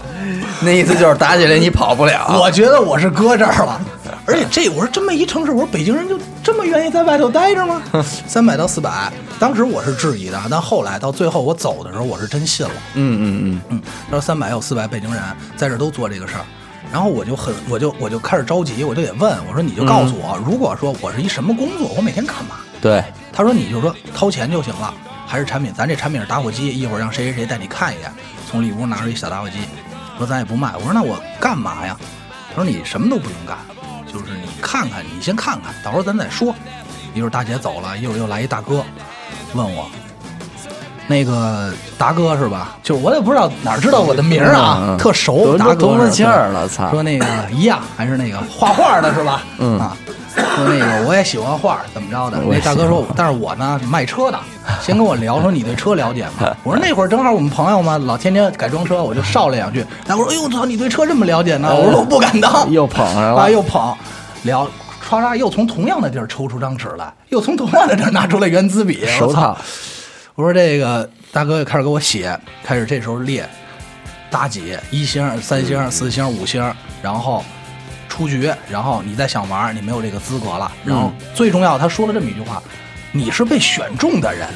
那意思就是打起来你跑不了。我觉得我是搁这儿了，而且这我说这么一城市，我说北京人就这么愿意在外头待着吗？三百到四百，当时我是质疑的，但后来到最后我走的时候，我是真信了。嗯嗯嗯，嗯，他说三百有四百北京人在这都做这个事儿，然后我就很我就我就开始着急，我就得问我说你就告诉我，如果说我是一什么工作，我每天干嘛？对，他说你就说掏钱就行了，还是产品，咱这产品是打火机，一会儿让谁谁谁带你看一眼。从里屋拿出一小打火机，说咱也不卖。我说那我干嘛呀？他说你什么都不用干，就是你看看，你先看看，到时候咱再说。一会儿大姐走了，一会儿又来一大哥，问我。那个达哥是吧？就是我也不知道哪儿知道我的名儿啊，嗯嗯特熟。都达哥多么劲儿了，操！说那个一样，还是那个画画的是吧？嗯啊，说那个我也喜欢画，怎么着的？我那大哥说，但是我呢卖车的，先跟我聊说你对车了解吗？我说那会儿正好我们朋友嘛，老天天改装车，我就少了两句。大哥说，哎呦我操，你对车这么了解呢？我说我不敢当，又捧上啊了，又捧，聊。唰唰，又从同样的地儿抽出张纸来，又从同样的地儿拿出来圆珠笔，手套！我说这个大哥又开始给我写，开始这时候列大几一星、三星、四星、五星，然后出局，然后你再想玩，你没有这个资格了。然后最重要，他说了这么一句话：“你是被选中的人。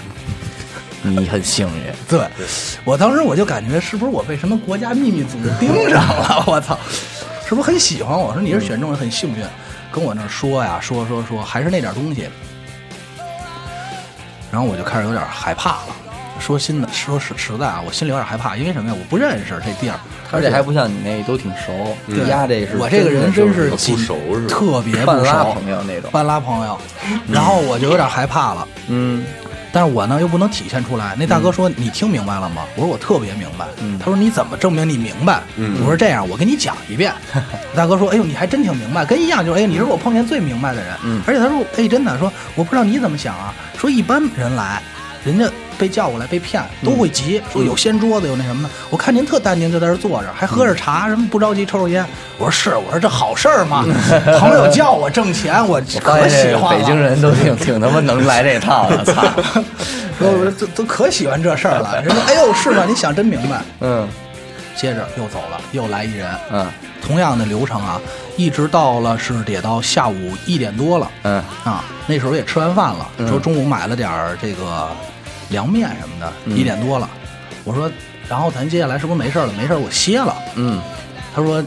你很幸运，”对我当时我就感觉是不是我被什么国家秘密组织盯上了？我操，是不是很喜欢我？说你是选中人，很幸运，跟我那说呀，说说说，还是那点东西。然后我就开始有点害怕了。说心的，说实实在啊，我心里有点害怕，因为什么呀？我不认识这地儿，而且还不像你那都挺熟，对丫这是我这个人真是不熟是特别不半拉熟，朋友那种。半拉朋友，然后我就有点害怕了。嗯，但是我呢又不能体现出来。那大哥说：“你听明白了吗？”我说：“我特别明白。嗯他说：“你怎么证明你明白？”嗯我说：“这样，我跟你讲一遍。”大哥说：“哎呦，你还真挺明白，跟一样，就是哎，你是我碰见最明白的人。嗯而且他说：“哎，真的说，我不知道你怎么想啊。说一般人来，人家被叫过来被骗都会急，说有掀桌子有那什么的。我看您特淡定，就在这儿坐着，还喝着茶，什么不着急抽着烟。我说是，我说这好事儿嘛，朋友叫我挣钱，我 可喜欢了。北京人都挺挺他妈能来这套的，操！说 我都都可喜欢这事儿了。人说：“哎呦，是吗？你想真明白。嗯”接着又走了，又来一人，嗯同样的流程啊，一直到了是得到下午一点多了嗯啊。那时候也吃完饭了，嗯说中午买了点儿这个凉面什么的，嗯一点多了。我说，然后咱接下来是不是没事儿了？没事儿，我歇了。嗯他说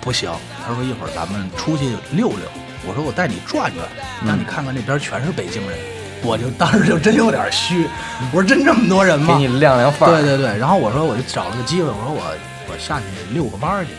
不行，他说一会儿咱们出去溜溜。我说我带你转转，让你看看那边全是北京人。我就当时就真有点虚，我说真这么多人吗？给你亮亮范儿。对对对，然后我说我就找了个机会，我说我我下去遛个弯儿去。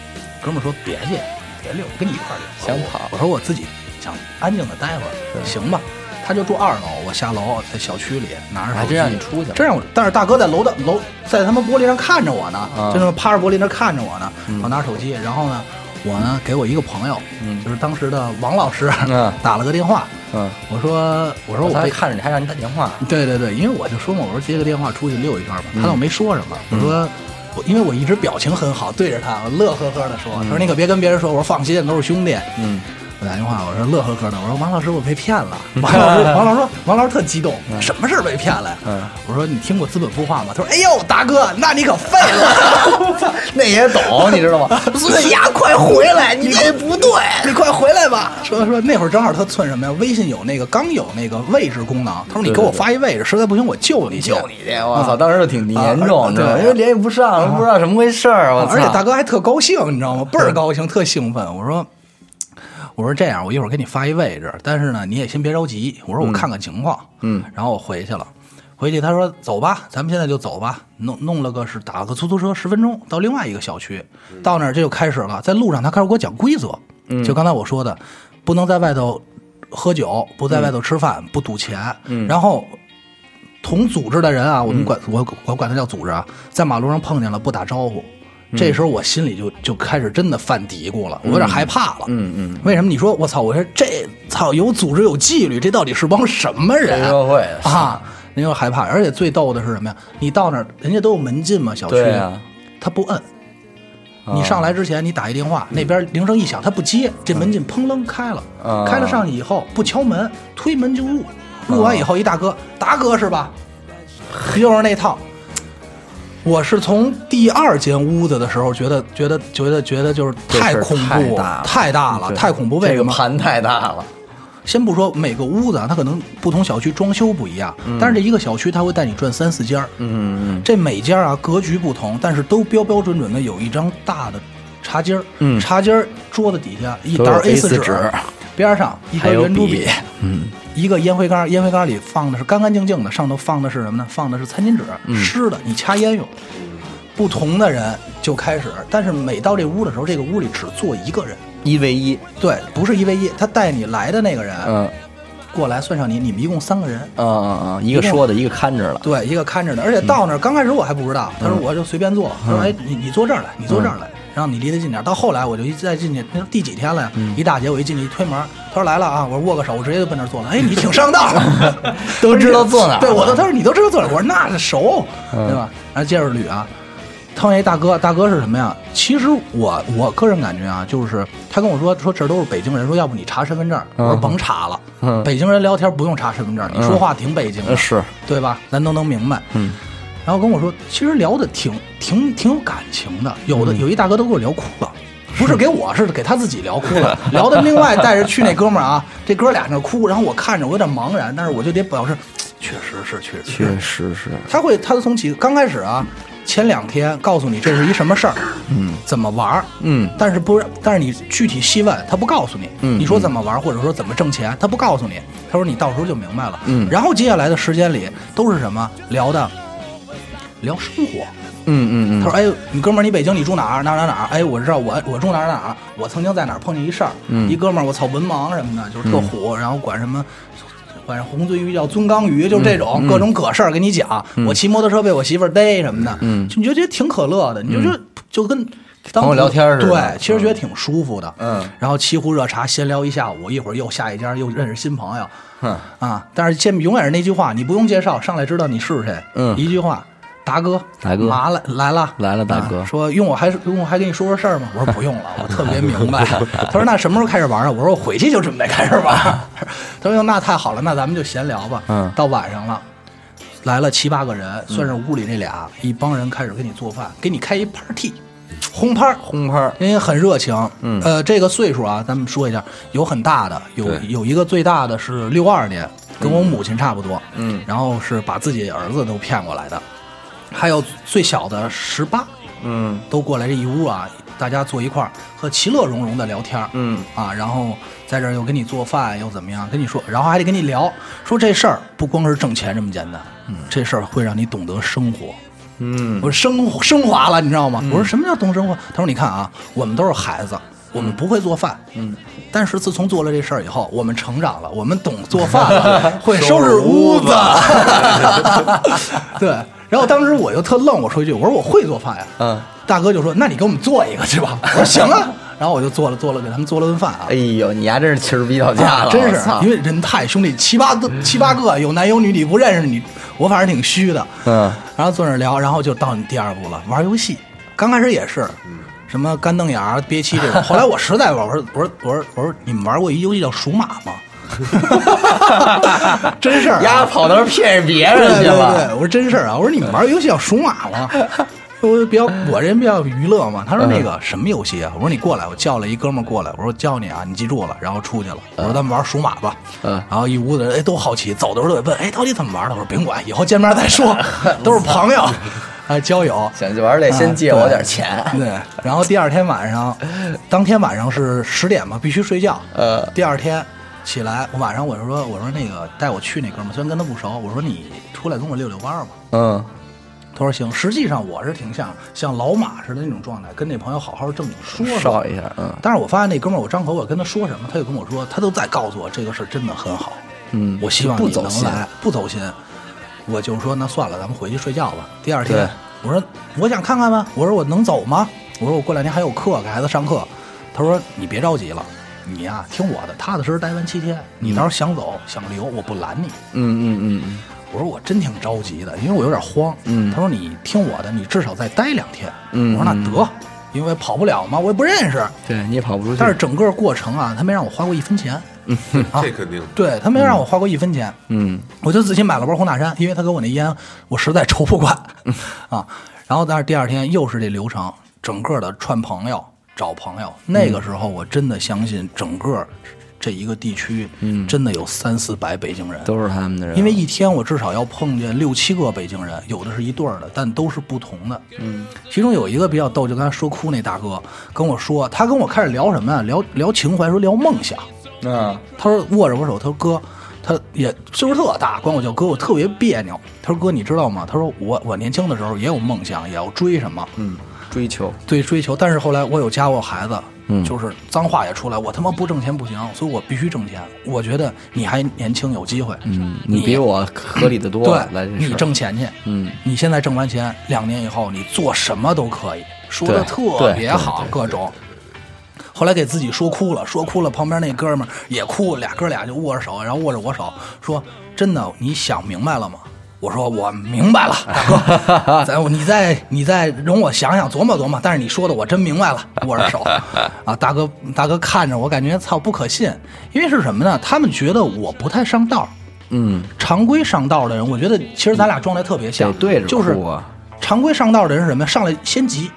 哥们说别去，别遛，跟你一块儿去。想跑我说我自己想安静的待会儿，行吧？他就住二楼，我下楼在小区里拿着手机，还真让你出去了真让我。但是大哥在楼的楼在他们玻璃上看着我呢，啊就那么趴着玻璃那看着我呢。我拿着手机，然后呢，我呢给我一个朋友，嗯就是当时的王老师，嗯打了个电话。嗯，我说我说我被看着你，还让你打电话。对对对，因为我就说嘛，我说接个电话出去溜一圈吧，他倒没说什么。嗯我说我因为我一直表情很好，对着他，我乐呵呵的说，他说你可别跟别人说，我说放心，都是兄弟。嗯，我打电话，我说乐呵呵的，我说王老师我被骗了。王老师王老师说王老师特激动，什么事儿被骗了呀？嗯我说你听过资本孵化吗？他说哎呦大哥，那你可废了。那也懂，你知道吗？孙呀，快回来！你这不对，你快回来吧！说说那会儿正好他寸什么呀？微信有那个刚有那个位置功能，他说你给我发一位置，实在不行我救你救。你去，我操，当时就挺严重？对因为联系不上，不知道怎么回事儿，我！而且大哥还特高兴，你知道吗？倍儿高兴，特兴奋。我说，我说这样，我一会儿给你发一位置，但是呢，你也先别着急。我说我看看情况，嗯，然后我回去了。回去他说走吧，咱们现在就走吧。弄弄了个是打了个出租车，十分钟到另外一个小区。到那儿这就开始了，在路上他开始给我讲规则，就刚才我说的，不能在外头喝酒，不在外头吃饭，不赌钱，然后。同组织的人啊，我们管、我我管他叫组织啊，在马路上碰见了不打招呼，这时候我心里就就开始真的犯嘀咕了，我有点害怕了。嗯嗯，为什么？你说我操！我说这操有组织有纪律，这到底是帮什么人黑社会啊？您又害怕，而且最逗的是什么呀？你到那儿，人家都有门禁嘛，小区，啊他不摁。你上来之前，你打一电话，那边铃声一响，他不接，这门禁砰楞开了，啊开了上去以后不敲门，推门就入，入完以后一大哥，达哥是吧？又是那套。我是从第二间屋子的时候，觉得觉得觉得觉得就是太恐怖太大了。太大了，太恐怖。为什么？这个盘太大了，先不说每个屋子啊，它可能不同小区装修不一样，但是这一个小区它会带你转三四间儿。嗯嗯这每间啊格局不同，但是都标标准准的有一张大的茶几儿，嗯。茶几儿桌子底下一沓 A4 A4 纸纸，边上一根圆珠笔，嗯，一个烟灰缸，烟灰缸里放的是干干净净的，上头放的是什么呢？放的是餐巾纸，嗯。湿的，你掐烟用。不同的人就开始，但是每到这屋的时候，这个屋里只坐一个人，一 v 一，对，不是一 v 一，他带你来的那个人，嗯。过来算上你，你们一共三个人。嗯嗯嗯，一个说的，一个看着了，对，一个看着的，而且到那儿刚开始我还不知道，他说我就随便坐，他说哎你你坐这儿来，你坐这儿来，然后你离得近点儿。到后来我就一再进去，那第几天了呀？一大姐我一进去一推门，他说来了啊，我说握个手，我直接就奔那儿坐了。哎，你挺上道，都知道坐哪儿对，我都他说你都知道坐哪儿，我说那是熟，对吧？然后接着捋啊。碰见一大哥，大哥是什么呀？其实我我个人感觉啊，就是他跟我说说这都是北京人，说要不你查身份证，我说甭查了，嗯北京人聊天不用查身份证，你说话挺北京的，呃是，对吧？咱都能明白。嗯，然后跟我说，其实聊的挺挺挺有感情的，有的嗯。有一大哥都给我聊哭了。不是给我，是给他自己聊哭了。聊的另外带着去那哥们儿啊，这哥俩那哭，然后我看着我有点茫然，但是我就得表示，确实是，确实是。确实是，他会，他从起刚开始啊，前两天告诉你这是一什么事儿，嗯，怎么玩儿，嗯。但是不是，但是你具体细问，他不告诉你，嗯。你说怎么玩儿，或者说怎么挣钱，他不告诉你，他说你到时候就明白了，嗯。然后接下来的时间里都是什么？聊的，聊生活。嗯嗯嗯，他说：“哎，你哥们儿，你北京你住哪儿？哪儿哪儿哪儿？哎，我知道，我我住哪儿哪儿哪。我曾经在哪儿碰见一事儿，嗯一哥们儿，我操，文盲什么的，就是特虎，然后管什么，管红鳟鱼叫尊刚鱼，就是这种、各种葛事儿跟你讲。我骑摩托车被我媳妇儿逮什么的，嗯就觉得挺可乐的，你就觉得就跟当朋友聊天似的对，其实觉得挺舒服的。嗯，然后沏壶热茶，闲聊一下午，一会儿又下一家又认识新朋友。嗯啊，但是先永远是那句话，你不用介绍，上来知道你是谁。嗯一句话，达哥，达哥麻来来了，来了大哥啊说用我还是用我还跟你说说事儿吗？我说不用了，我特别明白。他说那什么时候开始玩啊？我说我回去就准备开始玩。他说那太好了，那咱们就闲聊吧。嗯到晚上了。来了七八个人，算是屋里那俩，一帮人开始给你做饭，给你开一 party，轰趴儿轰趴儿，人家很热情，嗯呃，这个岁数啊，咱们说一下，有很大的，有有一个最大的是六二年，跟我母亲差不多，嗯然后是把自己儿子都骗过来的，还有最小的十八，嗯。都过来这一屋啊，大家坐一块儿，和其乐融融的聊天儿，嗯。啊，然后在这儿又给你做饭，又怎么样，跟你说，然后还得跟你聊，说这事儿不光是挣钱这么简单，嗯，这事儿会让你懂得生活，嗯。我说升升华了，你知道吗？我说什么叫懂生活？他说你看啊，我们都是孩子，我们不会做饭，嗯，但是自从做了这事儿以后，我们成长了，我们懂做饭了，会收拾屋子。对，然后当时我就特愣，我说一句，我说我会做饭呀。嗯，大哥就说，那你给我们做一个去吧。我说行啊，然后我就做了做了给他们做了顿饭啊哎。呦，你丫真是气儿逼到家了，啊真是，因为人太兄弟七八个七八个有男有女，你不认识你，我反正挺虚的。嗯然后坐那儿聊，然后就到你第二步了，玩游戏。刚开始也是，什么干瞪眼、憋气这种。后来我实在玩，我说我说我说我说你们玩过一游戏叫数码吗？真事儿、啊，丫跑那儿骗别对对人去了，对，我说真事儿啊，我说你们玩游戏要数码吗？我比较我这人比较娱乐嘛。他说那个什么游戏啊？我说你过来，我叫了一哥们儿过来，我说教你啊，你记住了，然后出去了。我说咱们玩数马吧。嗯然后一屋子人哎都好奇，走的时候都得问，哎到底怎么玩的？我说甭管，以后见面再说，都是朋友，啊交友。想去玩得，先借我点钱。对，然后第二天晚上，当天晚上是十点嘛，必须睡觉。呃第二天起来，我晚上我就说，我说那个带我去那哥们儿，虽然跟他不熟，我说你出来跟我遛遛弯儿吧。嗯他说行。实际上我是挺像像老马似的那种状态，跟那朋友好好正经说说少。一下，嗯但是我发现那哥们儿，我张口我跟他说什么，他就跟我说，他都在告诉我这个事儿真的很好。嗯，我希望你能来，不走心。我就说那算了，咱们回去睡觉吧。第二天，我说我想看看吧，我说我能走吗？我说我过两天还有课，给孩子上课。他说你别着急了，你呀、听我的，踏踏实实待完七天。你到时候想走想留，我不拦你。嗯嗯嗯我说我真挺着急的，因为我有点慌。嗯他说你听我的，你至少再待两天。嗯我说那得，因为跑不了嘛，我也不认识。嗯，对你也跑不出去。但是整个过程啊，他没让我花过一分钱。啊 这肯定对他没让我花过一分钱。嗯我就自己买了包红塔山，因为他给我那烟，我实在抽不惯啊。然后但是第二天又是这流程，整个的串朋友、找朋友。那个时候我真的相信整个这一个地区，嗯，真的有三四百北京人。都是他们的人，因为一天我至少要碰见六七个北京人，有的是一对儿的，但都是不同的。嗯，其中有一个比较逗，就刚才说哭那大哥跟我说，他跟我开始聊什么呀？聊聊情怀，说聊梦想。嗯他说握着我手，他说哥，他也岁数特大，管我叫哥，我特别别扭。他说哥，你知道吗？他说我我年轻的时候也有梦想，也要追什么，嗯追求对追求。但是后来我有家，我有孩子，嗯就是脏话也出来，我他妈不挣钱不行，所以我必须挣钱。我觉得你还年轻，有机会，嗯，你比我合理的多。对你挣钱去，嗯，你现在挣完钱，两年以后你做什么都可以，说的特别好，各种。后来给自己说哭了，说哭了，旁边那哥们儿也哭，俩哥俩就握着手，然后握着我手，说：“真的，你想明白了吗？”我说：“我明白了，大哥，咱你再你再容我想想，琢磨琢磨。但是你说的我真明白了，握着手 啊，大哥大哥看着我，感觉操不可信，因为是什么呢？他们觉得我不太上道，嗯，常规上道的人，我觉得其实咱俩状态特别像，得对着就是常规上道的人是什么呀？上来先急，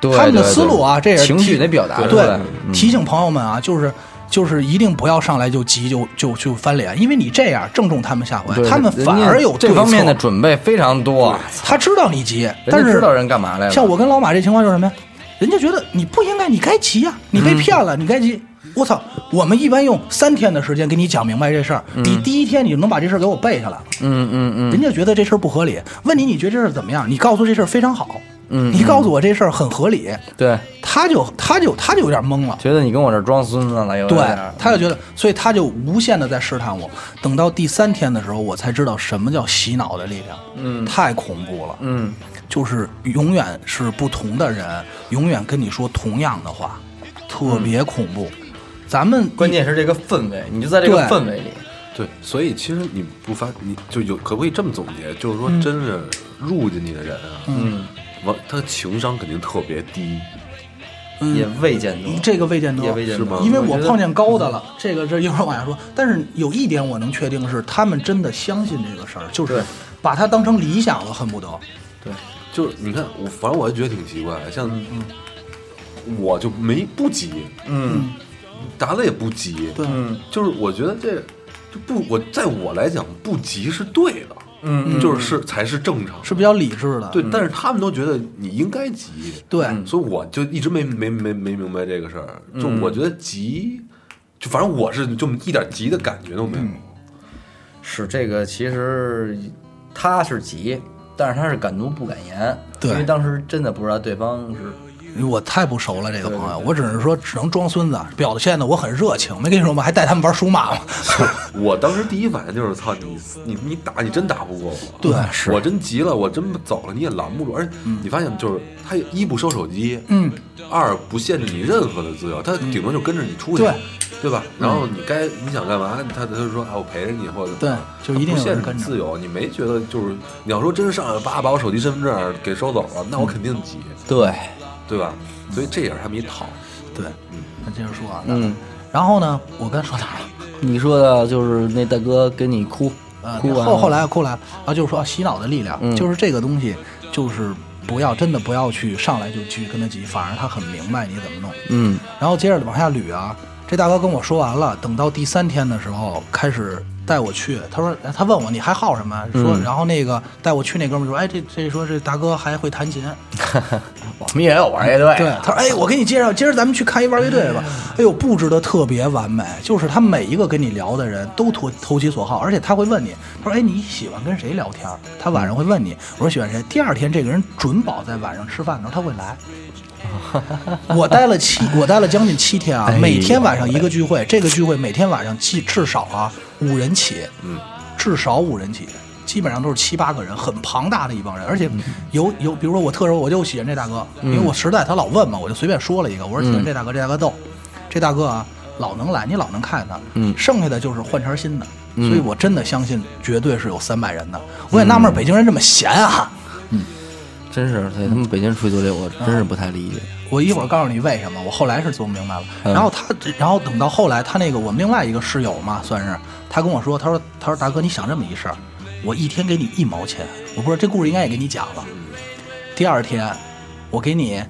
对他们的思路啊，这也是情绪提得表达出对嗯提醒朋友们啊，就是就是一定不要上来就急就就就翻脸，因为你这样正中他们下怀，他们反而有对这方面的准备非常多，他知道你急，但是知道人干嘛来了。像我跟老马这情况就是什么呀？人家觉得你不应该，你该急呀、你被骗了，你该急。我操！我们一般用三天的时间给你讲明白这事儿，你第一天你就能把这事儿给我背下来了。嗯嗯嗯，人家觉得这事儿不合理，问你你觉得这事儿怎么样？你告诉这事儿非常好，嗯你告诉我这事儿很合理，对，他就他就他就有点懵了。觉得你跟我这装孙子了，有对点，他就觉得，所以他就无限的在试探我。等到第三天的时候，我才知道什么叫洗脑的力量。嗯，太恐怖了。嗯，就是永远是不同的人，永远跟你说同样的话，特别恐怖。咱们关键是这个氛围，你就在这个氛围里，对，所以其实你不发，你就有可不可以这么总结？就是说，真是入进去的人啊，嗯，完他情商肯定特别低，也未见得这个未见得也未见得是吗因为我碰见高的了，这个这一会儿往下说。但是有一点我能确定是，他们真的相信这个事儿，就是对把它当成理想了，恨不得。对，就是你看我，反正我还觉得挺奇怪，像我就没不急，嗯达子也不急，对，嗯就是我觉得这就不我在我来讲不急是对的，嗯，就是是才是正常，是比较理智的。对，但是他们都觉得你应该急，对，所以我就一直没没没没明白这个事儿，就嗯我觉得急，就反正我是就一点急的感觉都没有，是这个，其实他是急，但是他是敢怒不敢言，对。因为当时真的不知道对方是我太不熟了这个朋友，我只是说只能装孙子，表现的我很热情。没跟你说吗？还带他们玩数码吗？我当时第一反应就是操你你你打你真打不过我，对是。我真急了，我真走了你也拦不住，而且你发现就是他一不收手机，嗯，二不限制你任何的自由，他顶多就跟着你出去，对。对吧？然后你该你想干嘛，他他就说啊我陪着你或者对就一定不限制自由，你没觉得就是你要说真上来叭把我手机身份证给收走了，那我肯定急，对，对吧？所以这也是他们一套。对，那接着说啊，嗯，然后呢，我刚才说哪儿了？你说的就是那大哥跟你哭呃，哭完后后来哭来啊，就是说啊洗脑的力量，嗯就是这个东西，就是不要真的不要去上来就去跟他急，反而他很明白你怎么弄。嗯然后接着往下捋啊，这大哥跟我说完了，等到第三天的时候开始带我去，他说他问我你还好什么？说、然后那个带我去那哥们儿说，哎这这说这大哥还会弹琴，我们也有玩乐队，对，他说：“哎，我给你介绍，今儿咱们去看一玩乐队吧。哎呦，布置的特别完美，就是他每一个跟你聊的人都投投其所好，而且他会问你，他说：‘哎，你喜欢跟谁聊天？’他晚上会问你，我说喜欢谁。第二天这个人准保在晚上吃饭的时候他会来。我待了七，我待了将近七天啊，哎每天晚上一个聚会，这个聚会每天晚上至至少啊五人起，嗯，至少五人起。基本上都是七八个人，很庞大的一帮人，而且有有，比如说我特说，我就喜欢这大哥，因为我实在他老问嘛，我就随便说了一个，我说喜欢这大哥，这大哥逗，这大哥啊老能来，你老能看见他，嗯。剩下的就是换茬新的，所以我真的相信绝对是有三百人的，我也纳闷北京人这么闲啊，真是对他们北京吹奏这我真是不太理解。我一会儿告诉你为什么，我后来是琢磨明白了。嗯然后他，然后等到后来，他那个我们另外一个室友嘛，算是他跟我说，他说他说大哥，你想这么一事儿，我一天给你一毛钱，我不知道这故事应该也给你讲了。第二天我给你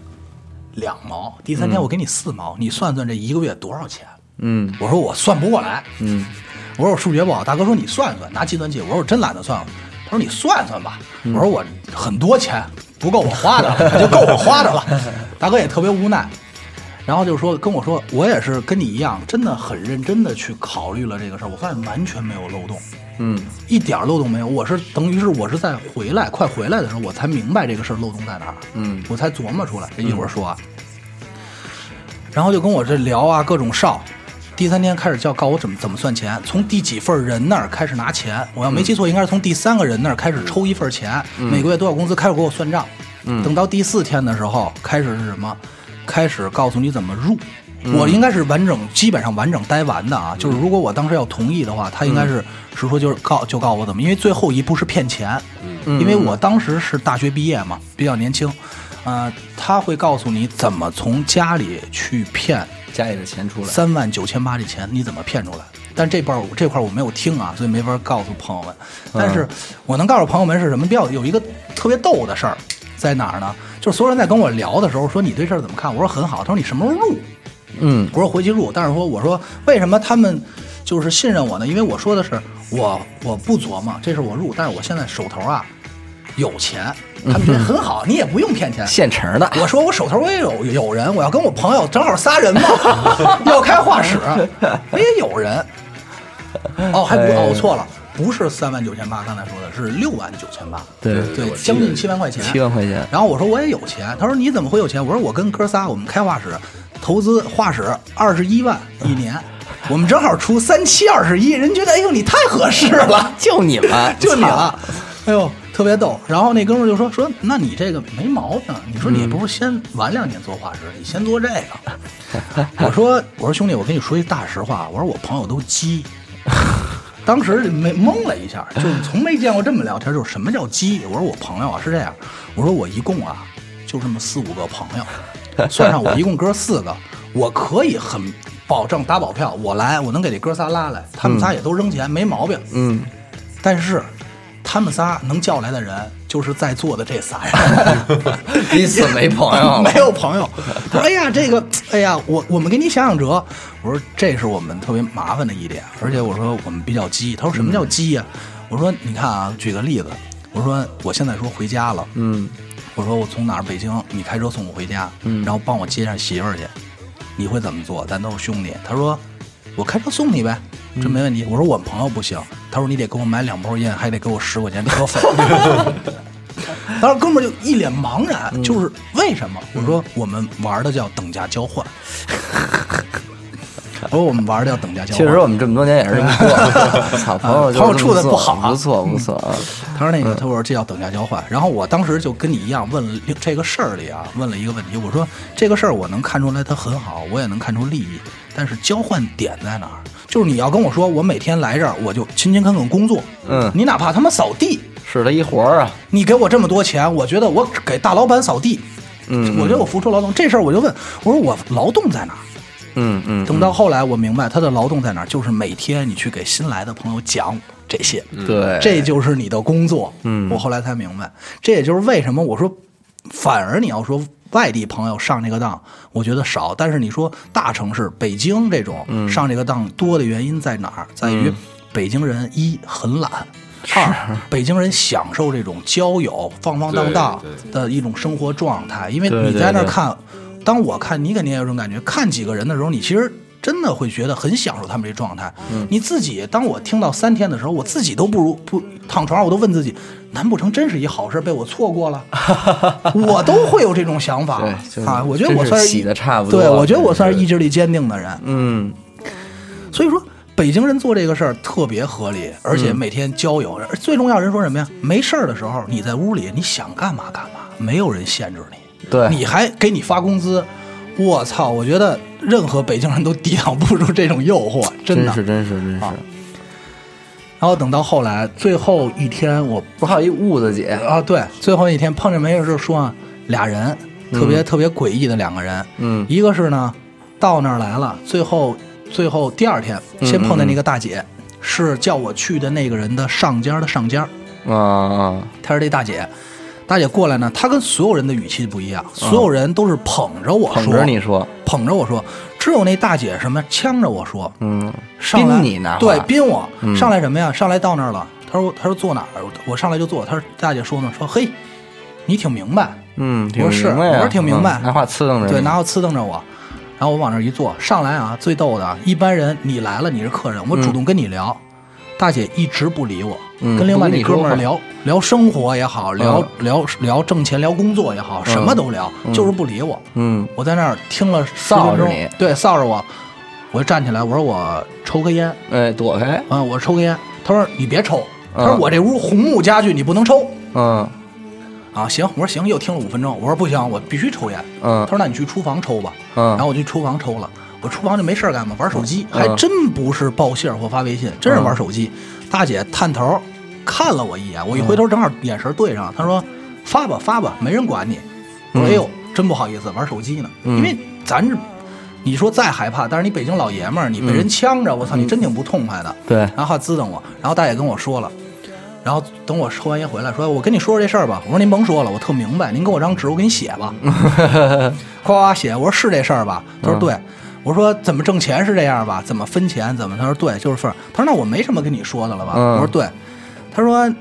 两毛，第三天我给你四毛，你算算这一个月多少钱？嗯我说我算不过来，嗯我说我数学不好，大哥说你算算，拿计算器。我说我真懒得算了。他说你算算吧。我说我很多钱不够我花的，就够我花的了。大哥也特别无奈，然后就说跟我说，我也是跟你一样，真的很认真的去考虑了这个事儿。我发现完全没有漏洞，嗯一点漏洞没有。我是等于是我是在回来快回来的时候，我才明白这个事儿漏洞在哪儿。嗯我才琢磨出来。这一会儿说啊，然后就跟我这聊啊，各种哨。第三天开始叫告我怎么怎么算钱，从第几份人那儿开始拿钱。我要没记错，应该是从第三个人那儿开始抽一份钱，每个月多少工资开始给我算账。等到第四天的时候，开始是什么？开始告诉你怎么入。我应该是完整，基本上完整待完的啊。就是如果我当时要同意的话，他应该是是说就是告就告我怎么，因为最后一步是骗钱。因为我当时是大学毕业嘛，比较年轻，呃，他会告诉你怎么从家里去骗家里的钱出来，三万九千八这钱，你怎么骗出来？但这半儿这块儿我没有听啊，所以没法告诉朋友们。但是我能告诉朋友们是什么？比较有一个特别逗的事儿在哪儿呢？就是所有人在跟我聊的时候说你对这事儿怎么看？我说很好。他说你什么时候入？嗯我说回去入，但是说我说为什么他们就是信任我呢？因为我说的是我我不琢磨，这是我入，但是我现在手头啊有钱，他们觉得很好，你也不用骗钱。现成的。我说我手头我也有有人，我要跟我朋友正好仨人嘛，要开画室，我也有人。哦，还不哦，我错了，不是三万九千八，刚才说的是六万九千八，对对，将近七万块钱，七万块钱然后我说我也有钱，他说你怎么会有钱？我说我跟哥仨我们开画室，投资画室二十一万一年，我们正好出三七二十一，人觉得哎呦你太合适了，就你们，就你了，哎呦，特别逗。然后那哥们儿就说说，那你这个没毛病，你说你不是先晚两年做画室，你先做这个。我 说我说兄弟，我跟你说一大实话，我说我朋友都鸡。当时没懵了一下，就是从没见过这么聊天，就是什么叫鸡？我说我朋友啊是这样，我说我一共啊就这么四五个朋友，算上我一共哥四个，我可以很保证打保票，我来我能给这哥仨拉来，他们仨也都扔钱，没毛病。嗯，但是他们仨能叫来的人，就是在座的这仨人，彼此没朋友 没有朋友。他说：“哎呀，这个，哎呀，我我们给你想想辙。”我说：“这是我们特别麻烦的一点，而且我说我们比较急。”他说：“什么叫急呀、我说：“你看啊，举个例子，我说我现在说回家了，嗯我说我从哪儿北京，你开车送我回家，嗯然后帮我接上媳妇儿去，你会怎么做？咱都是兄弟。他说我开车送你呗，这没问题。我说我们朋友不行，他说你得给我买两包烟，还得给我十块钱车费。当时哥们儿就一脸茫然，就是为什么？我说我们玩的叫等价交换。我说我们玩的叫等价交换。其实我们这么多年也是这么过。操，朋友朋友处得这么做不好啊不错不错啊。他说那个，他说这叫等价交换。然后我当时就跟你一样问了这个事儿里啊，问了一个问题，我说这个事儿我能看出来它很好，我也能看出利益，但是交换点在哪儿？就是你要跟我说，我每天来这儿我就勤勤恳恳工作，嗯你哪怕他妈扫地，是他一活儿啊。你给我这么多钱，我觉得我给大老板扫地，嗯我觉得我付出劳动，这事儿我就问我说我劳动在哪儿？嗯嗯，等到后来我明白他的劳动在哪儿，就是每天你去给新来的朋友讲这些，对，这就是你的工作。嗯我后来才明白，这也就是为什么我说，反而你要说外地朋友上这个当，我觉得少。但是你说大城市北京这种、上这个当多的原因在哪儿？在于北京人一很懒。二，北京人享受这种交友、放放荡荡的一种生活状态，因为你在那儿对对看，当我看你肯定也有这种感觉，看几个人的时候，你其实真的会觉得很享受他们这状态。嗯你自己，当我听到三天的时候，我自己都不如不躺床上，我都问自己，难不成真是一好事被我错过了？我都会有这种想法啊！我觉得我算是是洗的差不多对我觉得我算是意志力坚定的人。嗯，所以说，北京人做这个事儿特别合理，而嗯且每天交友。而最重要，人说什么呀？没事儿的时候，你在屋里，你想干嘛干嘛，没有人限制你。对你还给你发工资，我操！我觉得任何北京人都抵挡不住这种诱惑，真的。真是真是真是啊。然后等到后来最后一天，我不是还有一痦子姐，啊，对，最后一天碰见没事就说啊俩人特别、特别诡异的两个人，嗯一个是呢到那儿来了，最后最后第二天嗯先碰见那个大姐，是叫我去的那个人的上家的上家，啊啊，她是这大姐。大姐过来呢，她跟所有人的语气不一样，所有人都是捧着我说，捧着你说，捧着我说，只有那大姐什么呛着我说，嗯，上来你呢对，宾我、嗯上来什么呀？上来到那儿了，她说她说坐哪儿？我上来就坐。她说大姐说呢，说嘿，你挺明白，嗯，挺我说是我说挺明白嗯拿话刺瞪着你，对，拿话刺瞪着我。然后我往那儿一坐，上来啊，最逗的啊，一般人你来了你是客人，我主动跟你聊，大姐一直不理我，嗯跟另外那哥们儿聊聊生活也好，聊、聊聊挣钱，聊工作也好，什么都聊，就是不理我。嗯我在那儿听了十分钟对，扫着我，我就站起来，我说我抽根烟，哎，躲开，嗯，我抽根烟。他说你别抽，他说嗯我这屋红木家具你不能抽嗯啊。行，我说行，又听了五分钟，我说不行，我必须抽烟。嗯他说那你去厨房抽吧。嗯然后我去厨房抽了，我厨房就没事干嘛，玩手机，嗯还真不是报信儿或发微信，真是玩手机。大姐探头看了我一眼，我一回头正好眼神对上，她说发吧发吧，没人管你。我说哎呦，真不好意思，玩手机呢，嗯因为咱这。你说再害怕，但是你北京老爷们儿，你被人呛着，我操，你真挺不痛快的。对然后还滋瞪我，然后大姐跟我说了，然后等我抽完烟回来，说我跟你说说这事儿吧。我说您甭说了，我特明白，您给我张纸，我给你写吧。夸夸写，我说是这事儿吧？他说对。我说怎么挣钱是这样吧？怎么分钱？怎么？他说对，就是份儿。他说那我没什么跟你说的了吧？嗯我说对。他说，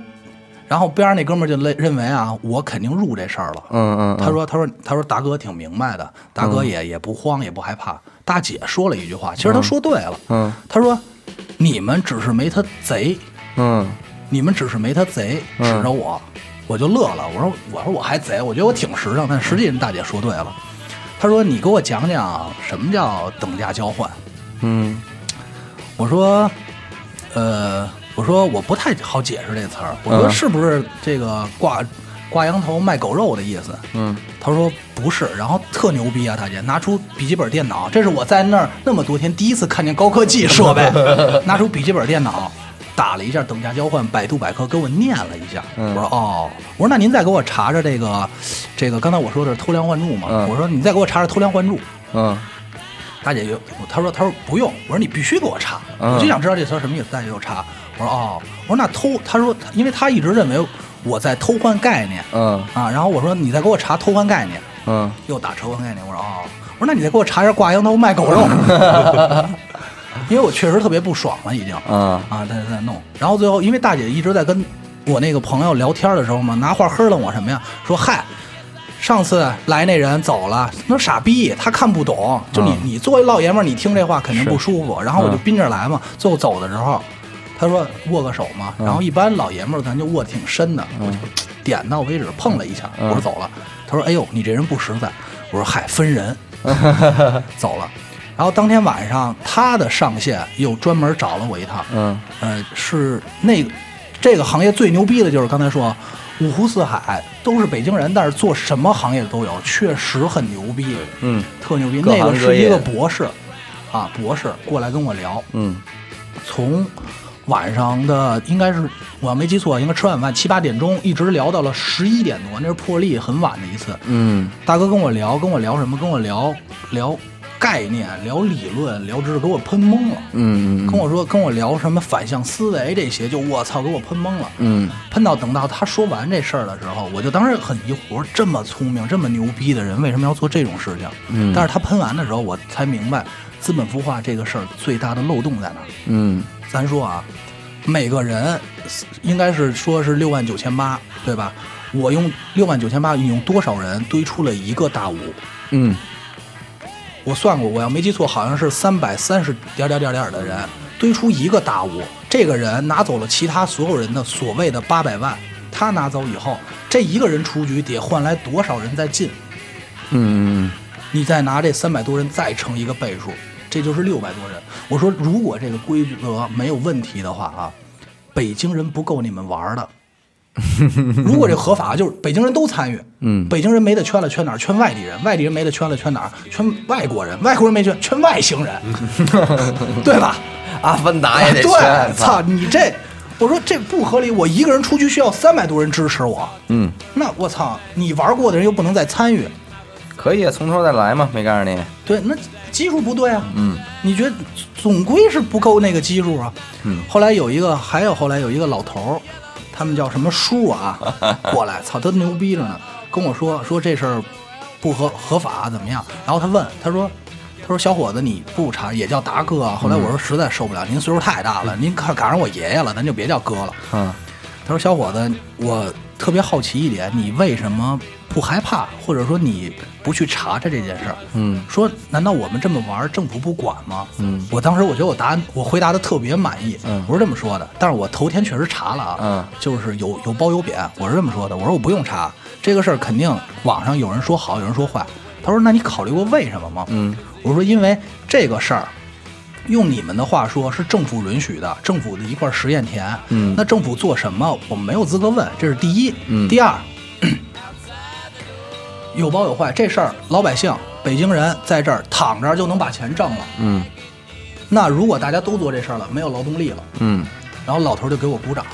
然后边上那哥们儿就认认为啊，我肯定入这事儿了。嗯嗯，他说：“他说他说大哥挺明白的，大哥也、也不慌也不害怕。大姐说了一句话，其实他说对了。嗯他说：你们只是没他贼，嗯你们只是没他贼，嗯指着我，我就乐了。我说我说我还贼，我觉得我挺实诚，但实际人大姐说对了。她说你给我讲讲什么叫等价交换。嗯我说，呃，我说我不太好解释这词儿。我说嗯是不是这个挂挂羊头卖狗肉的意思？嗯他说不是，然后特牛逼啊，大姐拿出笔记本电脑，这是我在那儿那么多天第一次看见高科技设备，拿出笔记本电脑。打了一下等价交换，百度百科给我念了一下。嗯我说哦，我说那您再给我查查这个，这个刚才我说的是偷梁换柱嘛？嗯我说你再给我查查偷梁换柱。嗯大姐就她说她说不用，我说你必须给我查，嗯我就想知道这词什么意思。大姐给我查，我说哦，我说那偷，她说因为她一直认为我在偷换概念嗯啊，然后我说你再给我查偷换概念，嗯又打偷换概念，我说哦，我说那你再给我查一下挂羊头卖狗肉，因为我确实特别不爽了已经嗯啊，在在弄，然后最后因为大姐一直在跟我那个朋友聊天的时候嘛，拿话呵楞我什么呀？说嗨。上次来那人走了，那傻逼，他看不懂。就你，嗯你作为老爷们儿，你听这话肯定不舒服。然后我就嗯逼着来嘛。最后走的时候，他说握个手嘛。嗯然后一般老爷们儿咱就握的挺深的，我就点到为止，碰了一下。嗯我说走了。他说：“哎呦，你这人不实在。”我说：“嗨，分人。” 走了。然后当天晚上，他的上线又专门找了我一趟。嗯呃，是那个这个行业最牛逼的就是刚才说，五湖四海都是北京人，但是做什么行业的都有，确实很牛逼，嗯特牛逼。各那个是一个博士，啊，博士过来跟我聊，嗯从晚上的应该是我要没记错，应该吃晚饭七八点钟，一直聊到了十一点多，那是破例很晚的一次。嗯大哥跟我聊，跟我聊什么？跟我聊聊概念、聊理论、聊知识，给我喷懵了。嗯嗯跟我说，跟我聊什么反向思维这些，就我操，给我喷懵了。嗯喷到等到他说完这事儿的时候，我就当时很疑惑，我说这么聪明、这么牛逼的人，为什么要做这种事情？嗯但是他喷完的时候，我才明白资本孵化这个事儿最大的漏洞在哪儿。嗯咱说啊，每个人应该是说是六万九千八，对吧？我用六万九千八，你用多少人堆出了一个大五？嗯我算过，我要没记错，好像是三百三十点点点点的人堆出一个大屋，这个人拿走了其他所有人的所谓的八百万，他拿走以后，这一个人出局得换来多少人再进？嗯你再拿这三百多人再乘一个倍数，这就是六百多人。我说，如果这个规则没有问题的话啊，北京人不够你们玩的。如果这合法，就是北京人都参与。嗯北京人没得圈了，圈哪儿？圈外地人。外地人没得圈了，圈哪儿？圈外国人。外国人没圈，圈外星人，对吧？阿凡达也得对，选，操你这！我说这不合理，我一个人出去需要三百多人支持我，嗯，那我操，你玩过的人又不能再参与，可以啊，从头再来嘛，没告诉你。对，那基数不对啊。嗯你觉得总归是不够那个基数啊？嗯后来有一个，还有后来有一个老头儿，他们叫什么叔啊，过来，操，他牛逼着呢，跟我说说这事儿不合合法怎么样？然后他问，他说。他说：“小伙子，你不查也叫达哥啊？”后来我说：“实在受不了，您岁数太大了，您赶赶上我爷爷了，咱就别叫哥了。”嗯他说：“小伙子，我特别好奇一点，你为什么不害怕，或者说你不去查查这件事儿？嗯说难道我们这么玩，政府不管吗？嗯我当时我觉得我答案我回答的特别满意，嗯我是这么说的，但是我头天确实查了啊，嗯就是有有褒有贬，我是这么说的，我说我不用查这个事儿，肯定网上有人说好，有人说坏。他说那你考虑过为什么吗？嗯我说因为这个事儿。用你们的话说，是政府允许的，政府的一块实验田。嗯那政府做什么，我们没有资格问，这是第一。嗯第二，有包有坏，这事儿老百姓、北京人在这儿躺着就能把钱挣了。嗯那如果大家都做这事儿了，没有劳动力了，嗯，然后老头就给我鼓掌，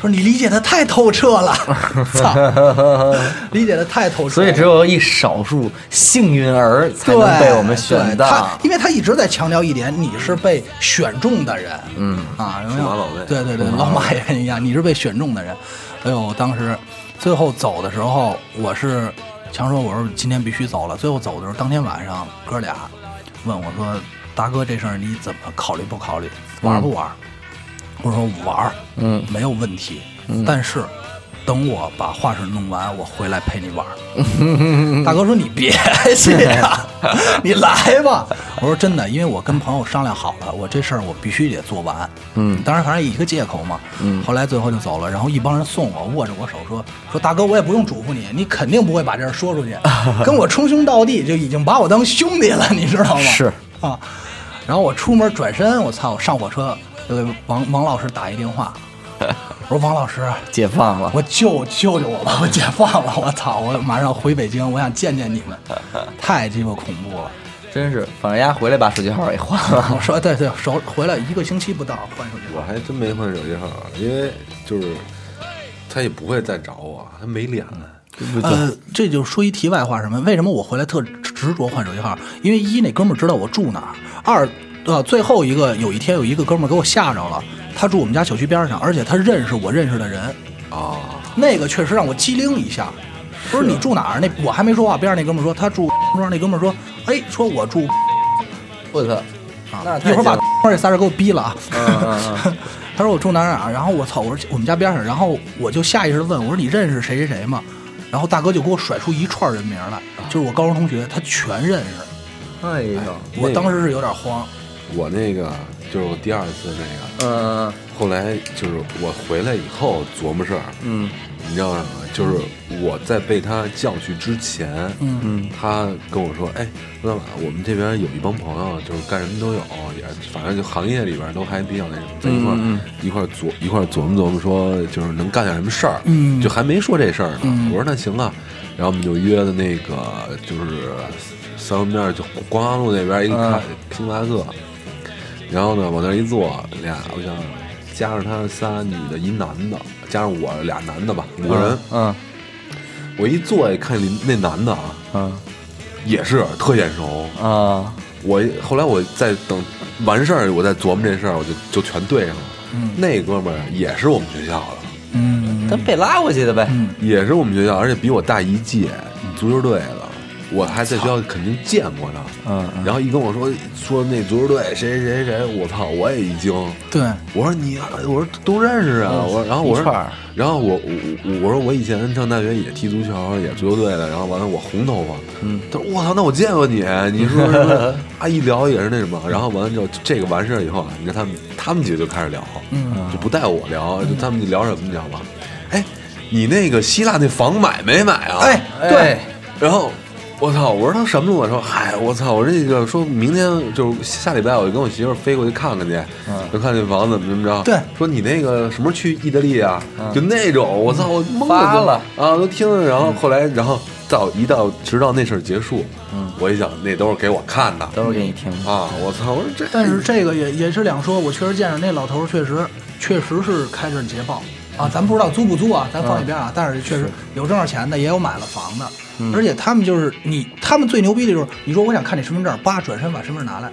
说你理解的太透彻了，操，理解的太透彻了。所以只有一少数幸运儿才对能被我们选到他，。因为他一直在强调一点，你是被选中的人。嗯啊，有没对对对，老马也是一样，你是被选中的人。哎呦，当时最后走的时候，我是强说，我说今天必须走了。最后走的时候，当天晚上哥俩问我说：“大哥，这事儿你怎么考虑不考虑？玩不玩？”我说：“玩儿，嗯没有问题。但是等我把画室弄完，我回来陪你玩儿。”大哥说：“你别 去呀，你来吧。”我说：“真的，因为我跟朋友商量好了，我这事儿我必须得做完。”嗯当然反正一个借口嘛。嗯后来最后就走了，然后一帮人送我，握着我手说：“说大哥，我也不用嘱咐你，你肯定不会把这事儿说出去，跟我称兄道弟，就已经把我当兄弟了，你知道吗？”是啊。然后我出门转身，我操，我上火车就给王王老师打一电话，我说王老师，解放了。我救救救我吧，我解放了，我操，我马上回北京，我想见见你们，太鸡巴恐怖了。真是，反正丫回来把手机号也换了。我说对对，手回来一个星期不到换手机号我还真没换手机号，因为就是他也不会再找我，他没脸了。呃，这就说一题外话，什么？为什么我回来特执着换手机号？因为一那哥们儿知道我住哪儿，二呃最后一个有一天有一个哥们儿给我吓着了，他住我们家小区边上，而且他认识我认识的人，啊，那个确实让我机灵一下。不是你住哪儿？那我还没说话，边上那哥们儿说他住庄，那哥们儿说，哎，说我住我操！啊，一会儿把这仨人给我逼了啊。他说我住哪儿哪儿，然后我操，我说我们家边上，然后我就下意识的问我说你认识谁谁谁吗？然后大哥就给我甩出一串人名来，就是我高中同学，他全认识。哎呦，我当时是有点慌，我那个就是我第二次那个，嗯后来就是我回来以后琢磨事儿，嗯。你知道什么？就是我在被他叫去之前，嗯嗯。他跟我说：“哎，老板，我们这边有一帮朋友，就是干什么都有，也反正就行业里边都还比较那什么，在一块儿、嗯一块儿琢一块儿琢磨琢磨，说就是能干点什么事儿。嗯就还没说这事儿呢。嗯我说那行啊，然后我们就约的那个就是三环边就光华路那边一个星巴克，然后呢往那儿一坐，俩我想加上他仨女的，一男的，加上我俩男的吧，五个人。嗯我一坐一看里那男的啊，嗯也是特眼熟。啊，我后来我在等完事儿，我在琢磨这事儿，我就就全对上了。那哥们儿也是我们学校的，嗯，他被拉过去的呗。也是我们学校，而且比我大一届，足球队的。我还在学校肯定见过他，嗯嗯然后一跟我说说那足球队谁谁谁谁，我操，我也一惊。对，我说你，我说都认识啊。我然后我说然后我我我我说我以前上大学也踢足球，也足球队的。然后完了我红头发，嗯，他说我操，那我见过你，你说什么啊？一聊也是那什么。然后完了之后，这个完事儿以后啊，你看他们他们几个就开始聊，嗯，就不带我聊，就他们聊什么你知道吗？哎，你那个希腊那房买没买啊？哎，对，然后我操，我说他什么路？我说嗨，我操，我这个说明天就是下礼拜我就跟我媳妇儿飞过去看看去，就看这房子怎么怎么着。对说你那个什么时候去意大利啊？就那种，我操，我懵发了啊，都听着。然后后来，然后到一到直到那事儿结束，嗯，我一想那都是给我看的都是给你听的。啊，我操，我说这但是这个也也是两说，我确实见着那老头儿确实确实是开着捷豹啊，咱不知道租不租啊，咱放一边啊。但是确实有挣着钱的，也有买了房的，而且他们就是你，他们最牛逼的就是你说我想看你身份证，叭转身把身份证拿来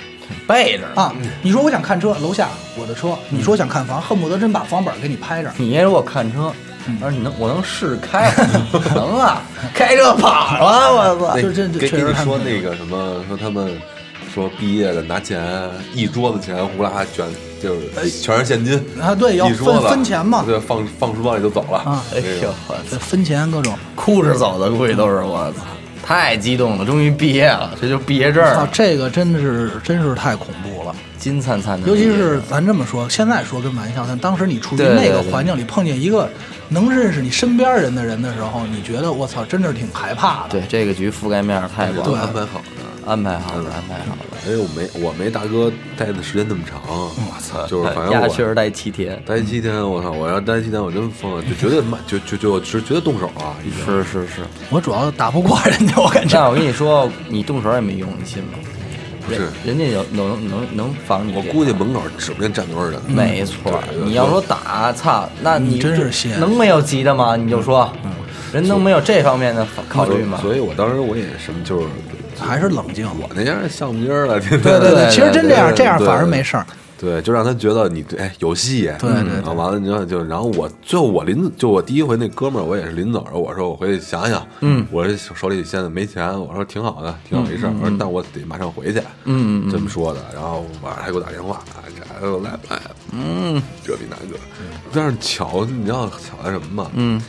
背着呢。啊，你说我想看车，楼下我的车，你说想看房，恨不得真把房本给你拍着。你如果看车，我说你能，我能试试开，能啊，开车跑了，我操！就这给确实说那个什么，说他们说毕业的拿钱一桌子钱呼啦卷，就是全是现金啊对要分分钱嘛对，放放书包里就走了啊哎呦，我！这分钱各种，哭着走的，估计都是我操，太激动了，终于毕业了，这就毕业证啊，这个真的是真是太恐怖了。金灿灿的。尤其是咱这么说，现在说跟玩笑，但当时你处于那个环境里，碰见一个能认识你身边人的人的时候，你觉得我操，真的是挺害怕的。对这个局覆盖面太广安排好的。安排好了，安排好了。哎，我没我没大哥待的时间那么长，我操，就是反正丫我确实待七天，待七天，我操，我要待七天我真疯了，就绝对慢，就就就是绝对动手啊，是是是。我主要打不过人家，我感觉。但我跟你说，你动手也没用，你信吗？不是。人家有能能能防你。我估计门口指不定站多少人，没错你要说打，操，那你你真是能没有急的吗？你就说，人能没有这方面的考虑吗？所以我当时我也什么就是还是冷静。我那样橡皮筋儿了，对对对对其实真这样，这样反而没事儿。对，就让他觉得你哎有戏，对对对然后完了，你知道就然后我最后我临就我第一回那哥们儿，我也是临走的时候，我说我回去想想，嗯，我这手里现在没钱，我说挺好的，挺好一事儿，我说但我得马上回去，嗯这么说的，然后晚上还给我打电话，这来不来？嗯，这比那个，但是巧，你知道巧在什么吗？嗯，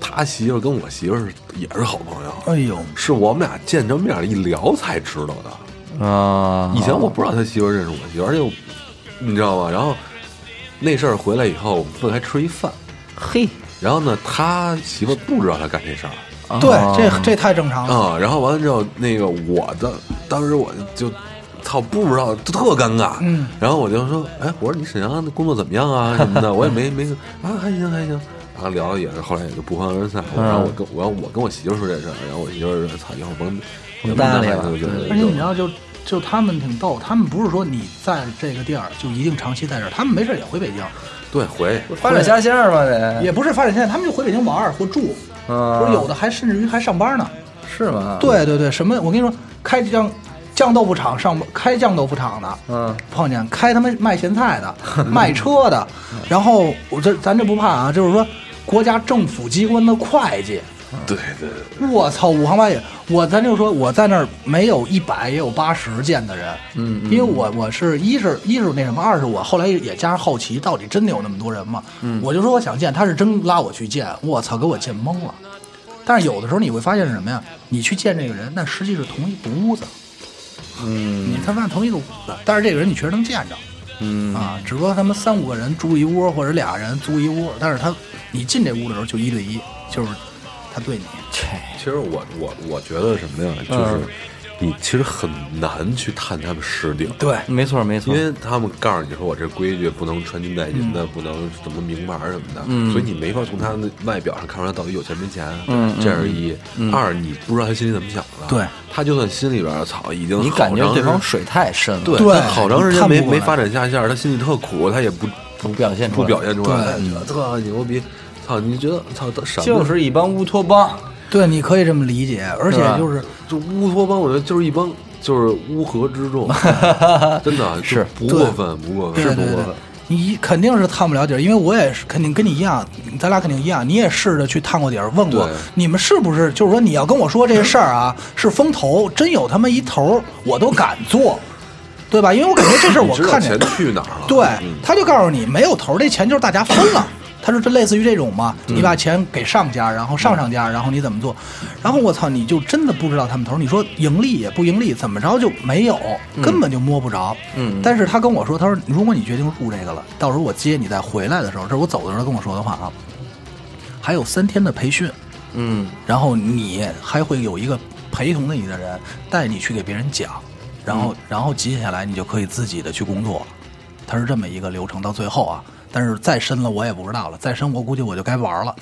他媳妇跟我媳妇是也是好朋友，哎呦，是我们俩见着面一聊才知道的。啊，以前我不知道他媳妇认识我媳妇儿，而且我你知道吗？然后那事儿回来以后，我们分开吃一饭，嘿，然后呢，他媳妇不知道他干这事儿对，啊这这太正常了。啊。然后完了之后，那个我的当时我就操不知道，就特尴尬。嗯，然后我就说，哎，我说你沈阳的工作怎么样啊什么的，我也没 没啊，还行还行。然后聊也是，后来也就不欢而散。嗯然后我跟我我跟我媳妇说这事儿，然后我媳妇说操，以后甭甭搭理了而且你知道，就就他们挺逗，他们不是说你在这个地儿就一定长期在这儿，他们没事也回北京，对回发展下线嘛得，也不是发展现在，他们就回北京玩儿或住，嗯不是有的还甚至于还上班呢。是吗？，对对对，什么？我跟你说，开酱酱豆腐厂上，开酱豆腐厂的，嗯，碰见开他妈卖咸菜的，卖车的，然后我这咱这不怕啊，就是说国家政府机关的会计，对对对，我操，五行八业，我咱就说我在那儿没有一百也有八十见的人，嗯因为我我是一是一是那什么，二是我后来也加上好奇，到底真的有那么多人吗？嗯我就说我想见，他是真拉我去见，我操，给我见懵了。但是有的时候你会发现是什么呀？你去见这个人，但实际是同一个屋子，嗯你他妈同一个屋子，但是这个人你确实能见着。嗯啊，只不过他们三五个人住一屋，或者俩人租一屋，但是他你进这屋的时候就一对一，就是他对你，其实我我我觉得什么呀，就是你其实很难去探他们实底，对，没错没错。因，为他们告诉你说我这规矩不能穿金戴银的，不能什么名牌什么的，所以你没法从他的外表上看出来到底有钱没钱。嗯这是一。二，你不知道他心里怎么想的。对，他就算心里边操已经你感觉对方水太深了，对。对他好长时间没没发展下线，他心里特苦，他也不不表现出来。不表现出来，对。觉得特牛逼。操，你觉得操他什么？就是一帮乌托邦。对，你可以这么理解，而且就是就乌托邦，我觉得就是一帮就是乌合之众，真的是不过分，不过分，对对对不过分。，你肯定是探不了底儿，因为我也是肯定跟你一样，咱俩肯定一样，你也试着去探过底儿，问过你们是不是，就是说你要跟我说这事儿啊是风投，真有他妈一头儿，我都敢做，对吧？因为我感觉这事儿我看见钱，去哪儿了？对嗯，他就告诉你没有头儿，这钱就是大家分了。他说这类似于这种嘛，你把钱给上家，然后上上家，然后你怎么做？然后我操，你就真的不知道他们头。你说盈利也不盈利，怎么着就没有，根本就摸不着。嗯但是他跟我说，他说如果你决定入这个了，到时候我接你再回来的时候，这是我走的时候他跟我说的话啊，还有三天的培训，嗯然后你还会有一个陪同的你的人带你去给别人讲，然后、然后接下来你就可以自己的去工作，他是这么一个流程。到最后啊，但是再深了我也不知道了，再深我估计我就该玩了。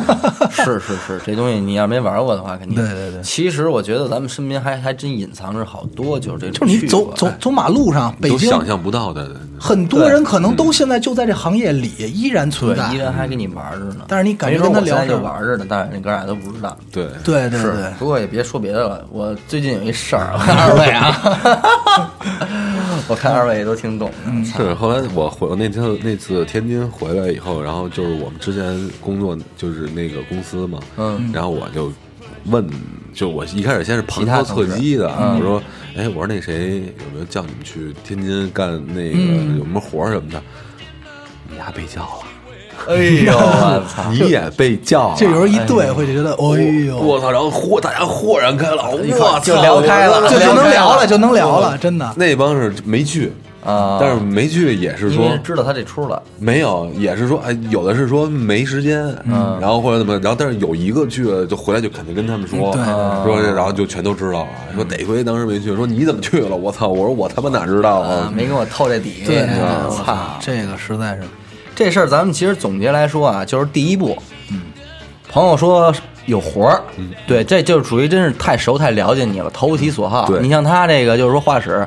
是是是，这东西你要没玩过的话，肯定。对对对其实我觉得咱们身边还还真隐藏着好多，就是这就种趣是你走走走马路上，北京都想象不到的。很多人可能都现在就在这行业里依然存在，依。然还跟你玩着呢。但是你感觉跟他聊我现在就玩着呢，但是你哥俩都不知道。对，对对对，不过也别说别的了，我最近有一事儿，我 看二位啊，我看二位也都挺懂的。是后来我回我那天那次天津回来以后，然后就是我们之前工作就是那个公司嘛，嗯，然后我就问，就我一开始先是旁敲侧击的，嗯我说，哎，我说那谁有没有叫你们去天津干那个、嗯有什么活儿什么的？你丫被叫了，哎呦，我操！你也被叫了，这有时候一对会觉得，哎呦，我操！然后豁大家豁然开朗，我操，就聊开了就就能聊了聊了，就能聊了，真的。那帮是没去，啊，但是没去也是说为知道他这出了，没有，也是说，哎，有的是说没时间，嗯然后或者怎么，然后但是有一个去了，就回来就肯定跟他们说，对说然后就全都知道了，说哪亏当时没去，说你怎么去了？我操！我说我他妈哪知道啊啊，？没跟我透这底。对，我操！这个实在是，这事儿咱们其实总结来说啊，就是第一步，嗯，朋友说有活儿，对，这就是属于真是太熟太了解你了，投其所好。对你像他这个就是说画室，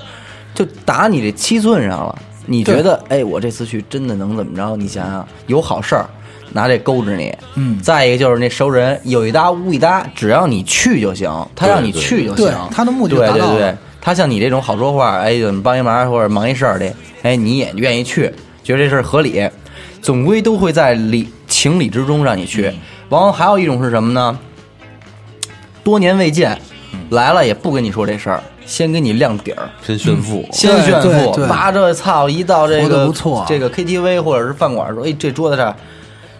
就打你这七寸上了，你觉得哎，我这次去真的能怎么着？你想想，有好事儿。拿这勾着你，嗯再一个就是那熟人有一搭无一搭，只要你去就行，他让你去就行对，他的目的就对对对他像你这种好说话，哎，怎么帮一忙或者忙一事儿的，哎，你也愿意去，觉得这事儿合理，总归都会在理情理之中让你去。然后还有一种是什么呢？多年未见，来了也不跟你说这事儿，先给你亮底儿，先炫富，先炫富，对对妈这操，一到这个不错这个 KTV 或者是饭馆说，哎，这桌子这儿，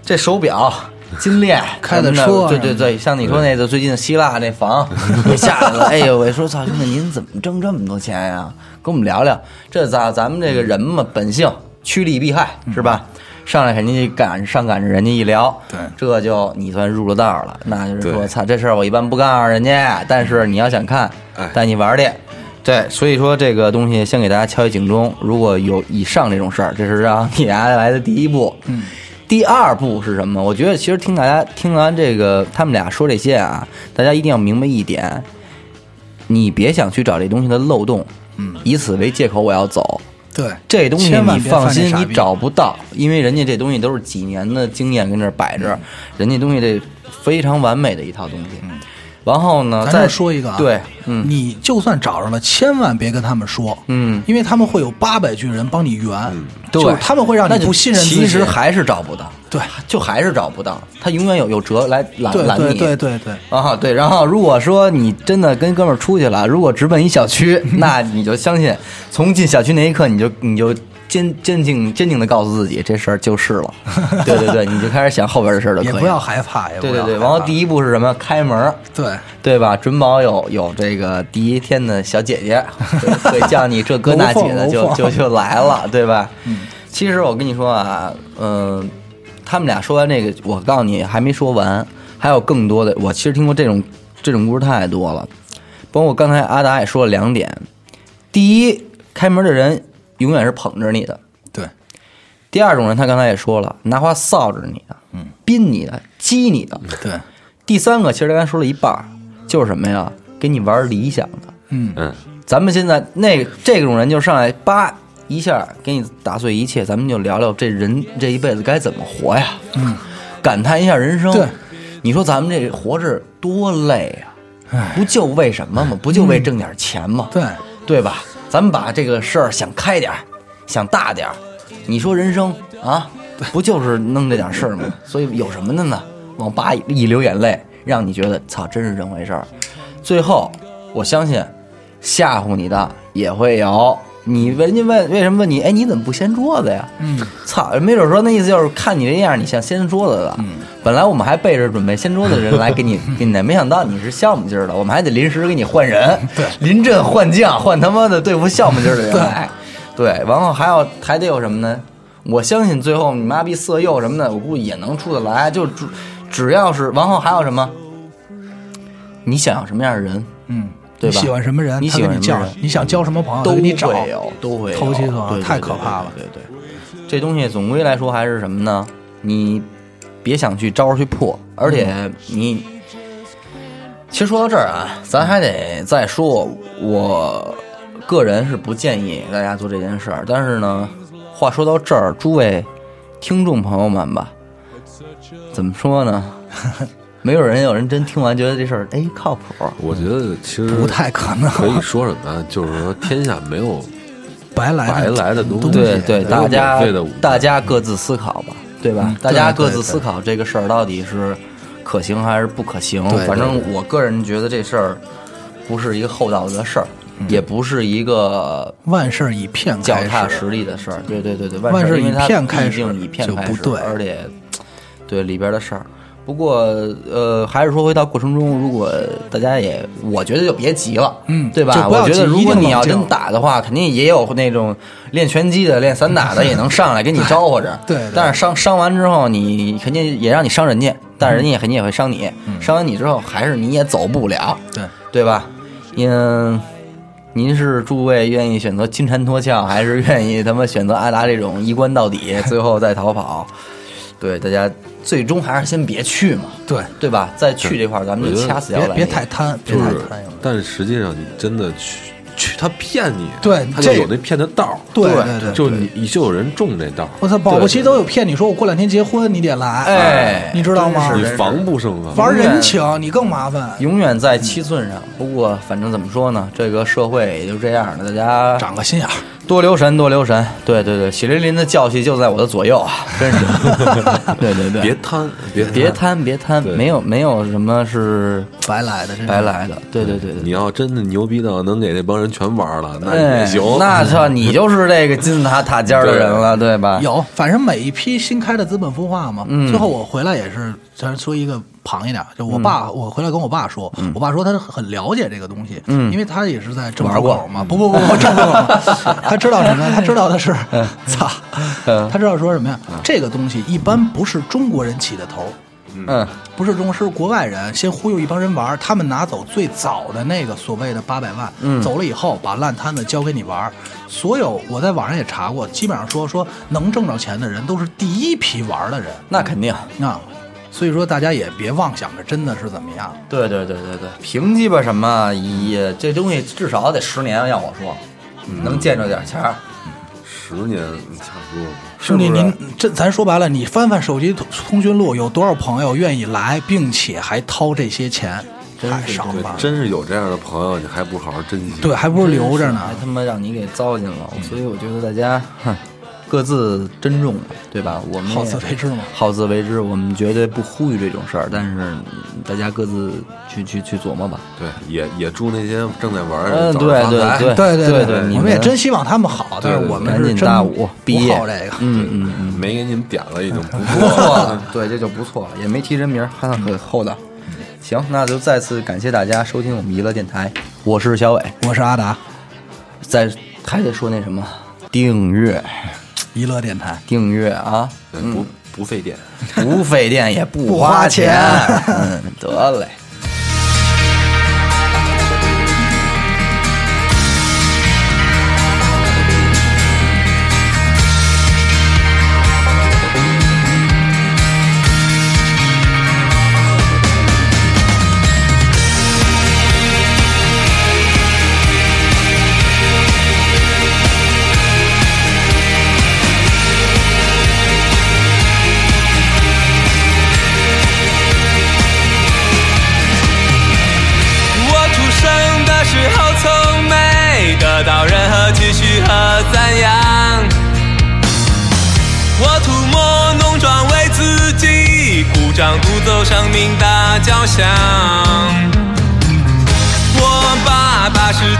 这手表。金链开的车对对对，像你说那个最近希腊那房，我下来了，哎呦，我说操，兄弟您怎么挣这么多钱呀？跟我们聊聊，这咱咱们这个人嘛，本性趋利避害是吧？上来肯定就赶上赶着人家一聊，对这就你算入了道了。那就是说，操，这事儿我一般不告诉人家，但是你要想看哎，带你玩儿去。对，所以说这个东西先给大家敲一警钟，如果有以上这种事儿，这是让你丫来的第一步。嗯，第二步是什么？我觉得其实听大家听完这个他们俩说这些啊，大家一定要明白一点，你别想去找这东西的漏洞，嗯，以此为借口我要走。对，这东西你放心，你找不到，因为人家这东西都是几年的经验跟这儿摆着，人家东西这非常完美的一套东西。然后呢，咱再说一个啊，对，嗯。你就算找着了，千万别跟他们说，嗯，因为他们会有八百句人帮你圆，对，就是他们会让那你不信任自己。其实还是找不到，对，就还是找不到，他永远有有辙来拦拦你。对对对，啊，对，然后如果说你真的跟哥们儿出去了，如果直奔一小区，那你就相信，从进小区那一刻，你就你就坚坚定坚定的告诉自己，这事儿就是了。对对对，你就开始想后边的事儿了。也不要害怕，也不对对对，要害怕然后第一步是什么？开门儿，对对吧？准保有有这个第一天的小姐姐会 会叫你这哥那姐的，就就就来了，对吧？其实我跟你说啊，嗯、他们俩说完这个，我告诉你还没说完，还有更多的。我其实听过这种这种故事太多了，包括刚才阿达也说了两点：第一，开门的人永远是捧着你的；对第二种人，他刚才也说了，拿话臊着你的，嗯，逼你的，激你的。对，第三个，其实他刚才说了一半儿，就是什么呀？给你玩理想的。嗯，嗯，咱们现在那这种人就上来叭一下给你打碎一切，咱们就聊聊这人这一辈子该怎么活呀？嗯，感叹一下人生。对，你说咱们这活着多累呀啊！不就为什么吗？不就为挣点钱吗？对，对吧？咱们把这个事儿想开点儿，想大点儿。你说人生啊，不就是弄这点事儿吗？所以有什么的呢？往吧一流眼泪，让你觉得操，真是这么回事儿。最后，我相信吓唬你的也会有。你人家问为什么问你？哎，你怎么不掀桌子呀？嗯，操，没准说那意思就是看你这样，你像掀桌子的。嗯，本来我们还背着准备掀桌子的人来给你 给你，没想到你是项目劲儿的，我们还得临时给你换人，对临阵换将，换他妈的对付项目劲儿的人 来。对，然后还要还得有什么呢？我相信最后你妈逼色诱什么的，我估计也能出得来。就只只要是然后还有什么，你想要什么样的人，嗯，对吧你喜欢什么人，你喜欢什么人，你想交什么朋友，都给你找。会有，都会有投其所太可怕了对对对，这东西总归来说还是什么呢？你别想去招去破，而且你，其实说到这儿啊，咱还得再说，我个人是不建议大家做这件事儿。但是呢，话说到这儿，诸位听众朋友们吧，怎么说呢？没有人有人真听完觉得这事儿哎靠谱，我觉得其实不太可能可以说什么呀？就是说天下没有白来白来的东西，对对，大家大家各自思考吧，对吧？嗯大家各自思考这个事儿到底是可行还是不可行。反正我个人觉得这事儿不是一个厚道的事儿，嗯也不是一个万事以片脚。踏实地的事儿。对对对对，万事以事因为它片开始毕竟以片就开始，不对而且对里边的事儿。不过，呃，还是说回到过程中，如果大家也，我觉得就别急了，嗯对吧？我觉得如果你要真打的话，肯定也有那种练拳击的、练散打的也能上来给你招呼着。对对但是伤伤完之后，你肯定也让你伤人家，但是人家也肯定也会伤你。伤完你之后，还是你也走不了，对对吧？嗯，您是诸位愿意选择金蝉脱壳，还是愿意他妈选择阿达这种一关到底，最后再逃跑？对，大家最终还是先别去嘛，对，对吧？再去这块儿，咱们就我觉得别别掐死摇篮里太贪，别就是太贪。，但是实际上你真的去去，他骗你，对他就有那骗的道儿，对对对就你你就有人中这道儿，我操，保不齐都有骗你说我过两天结婚，你得来，哎你知道吗？是你防不胜防。玩人情你更麻烦，永远在七寸上。不过，反正怎么说呢，这个社会也就这样了，大家长个心眼儿。多留神，多留神。对对对，血淋淋的教训就在我的左右啊，真是。对对对，别贪，别别贪，别贪，对没有没有什么是白来的，白。来的。对对对对。你要真的牛逼到能给那帮人全玩了，那哎也行。那操，你就是这个金字塔塔尖儿的人了，对吧？有，反正每一批新开的资本孵化嘛，嗯最后我回来也是，咱说一个旁一点，就我爸，我回来跟我爸说，我爸说他很了解这个东西，嗯因为他也是在政玩过嘛，不不不不，政府口，他知道什么呀？他知道的是，操，嗯他知道说什么呀？这个东西一般不是中国人起的头。嗯，不是中国，是国外人先忽悠一帮人玩儿，他们拿走最早的那个所谓的八百万，嗯走了以后把烂摊子交给你玩儿。所有我在网上也查过，基本上说说能挣着钱的人都是第一批玩儿的人那肯定。啊。所以说大家也别妄想着真的是怎么样，对对对对对，平鸡巴什么也这东西至少得十年，要我说，能见着点钱儿。十年差不多吧。兄弟，您这咱说白了，你翻翻手机通通讯录，有多少朋友愿意来，并且还掏这些钱？太少对了，真是有这样的朋友，你还不好好珍惜。对，还不如留着呢还。他妈让你给糟践了。所以我觉得大家，哼，各自珍重，对吧？我们好自为之嘛好自为之。我们绝对不呼吁这种事儿，但是嗯大家各自去去去琢磨吧。对，也也祝那些正在玩的嗯，对对日发财对对对对，你我们也真希望他们好，但是我们赶紧是真大五毕业不好这个。嗯嗯嗯，没给你们点了，已经不不 错错了。对，这就不错了，也没提人名儿，还算很厚道。行，那就再次感谢大家收听我们娱乐电台，我是小伟。我是阿达，再还得说那什么，订阅娱乐电台。订阅啊，对不不费电。不费电也不不花钱。嗯，得嘞。生命大交响。我爸爸是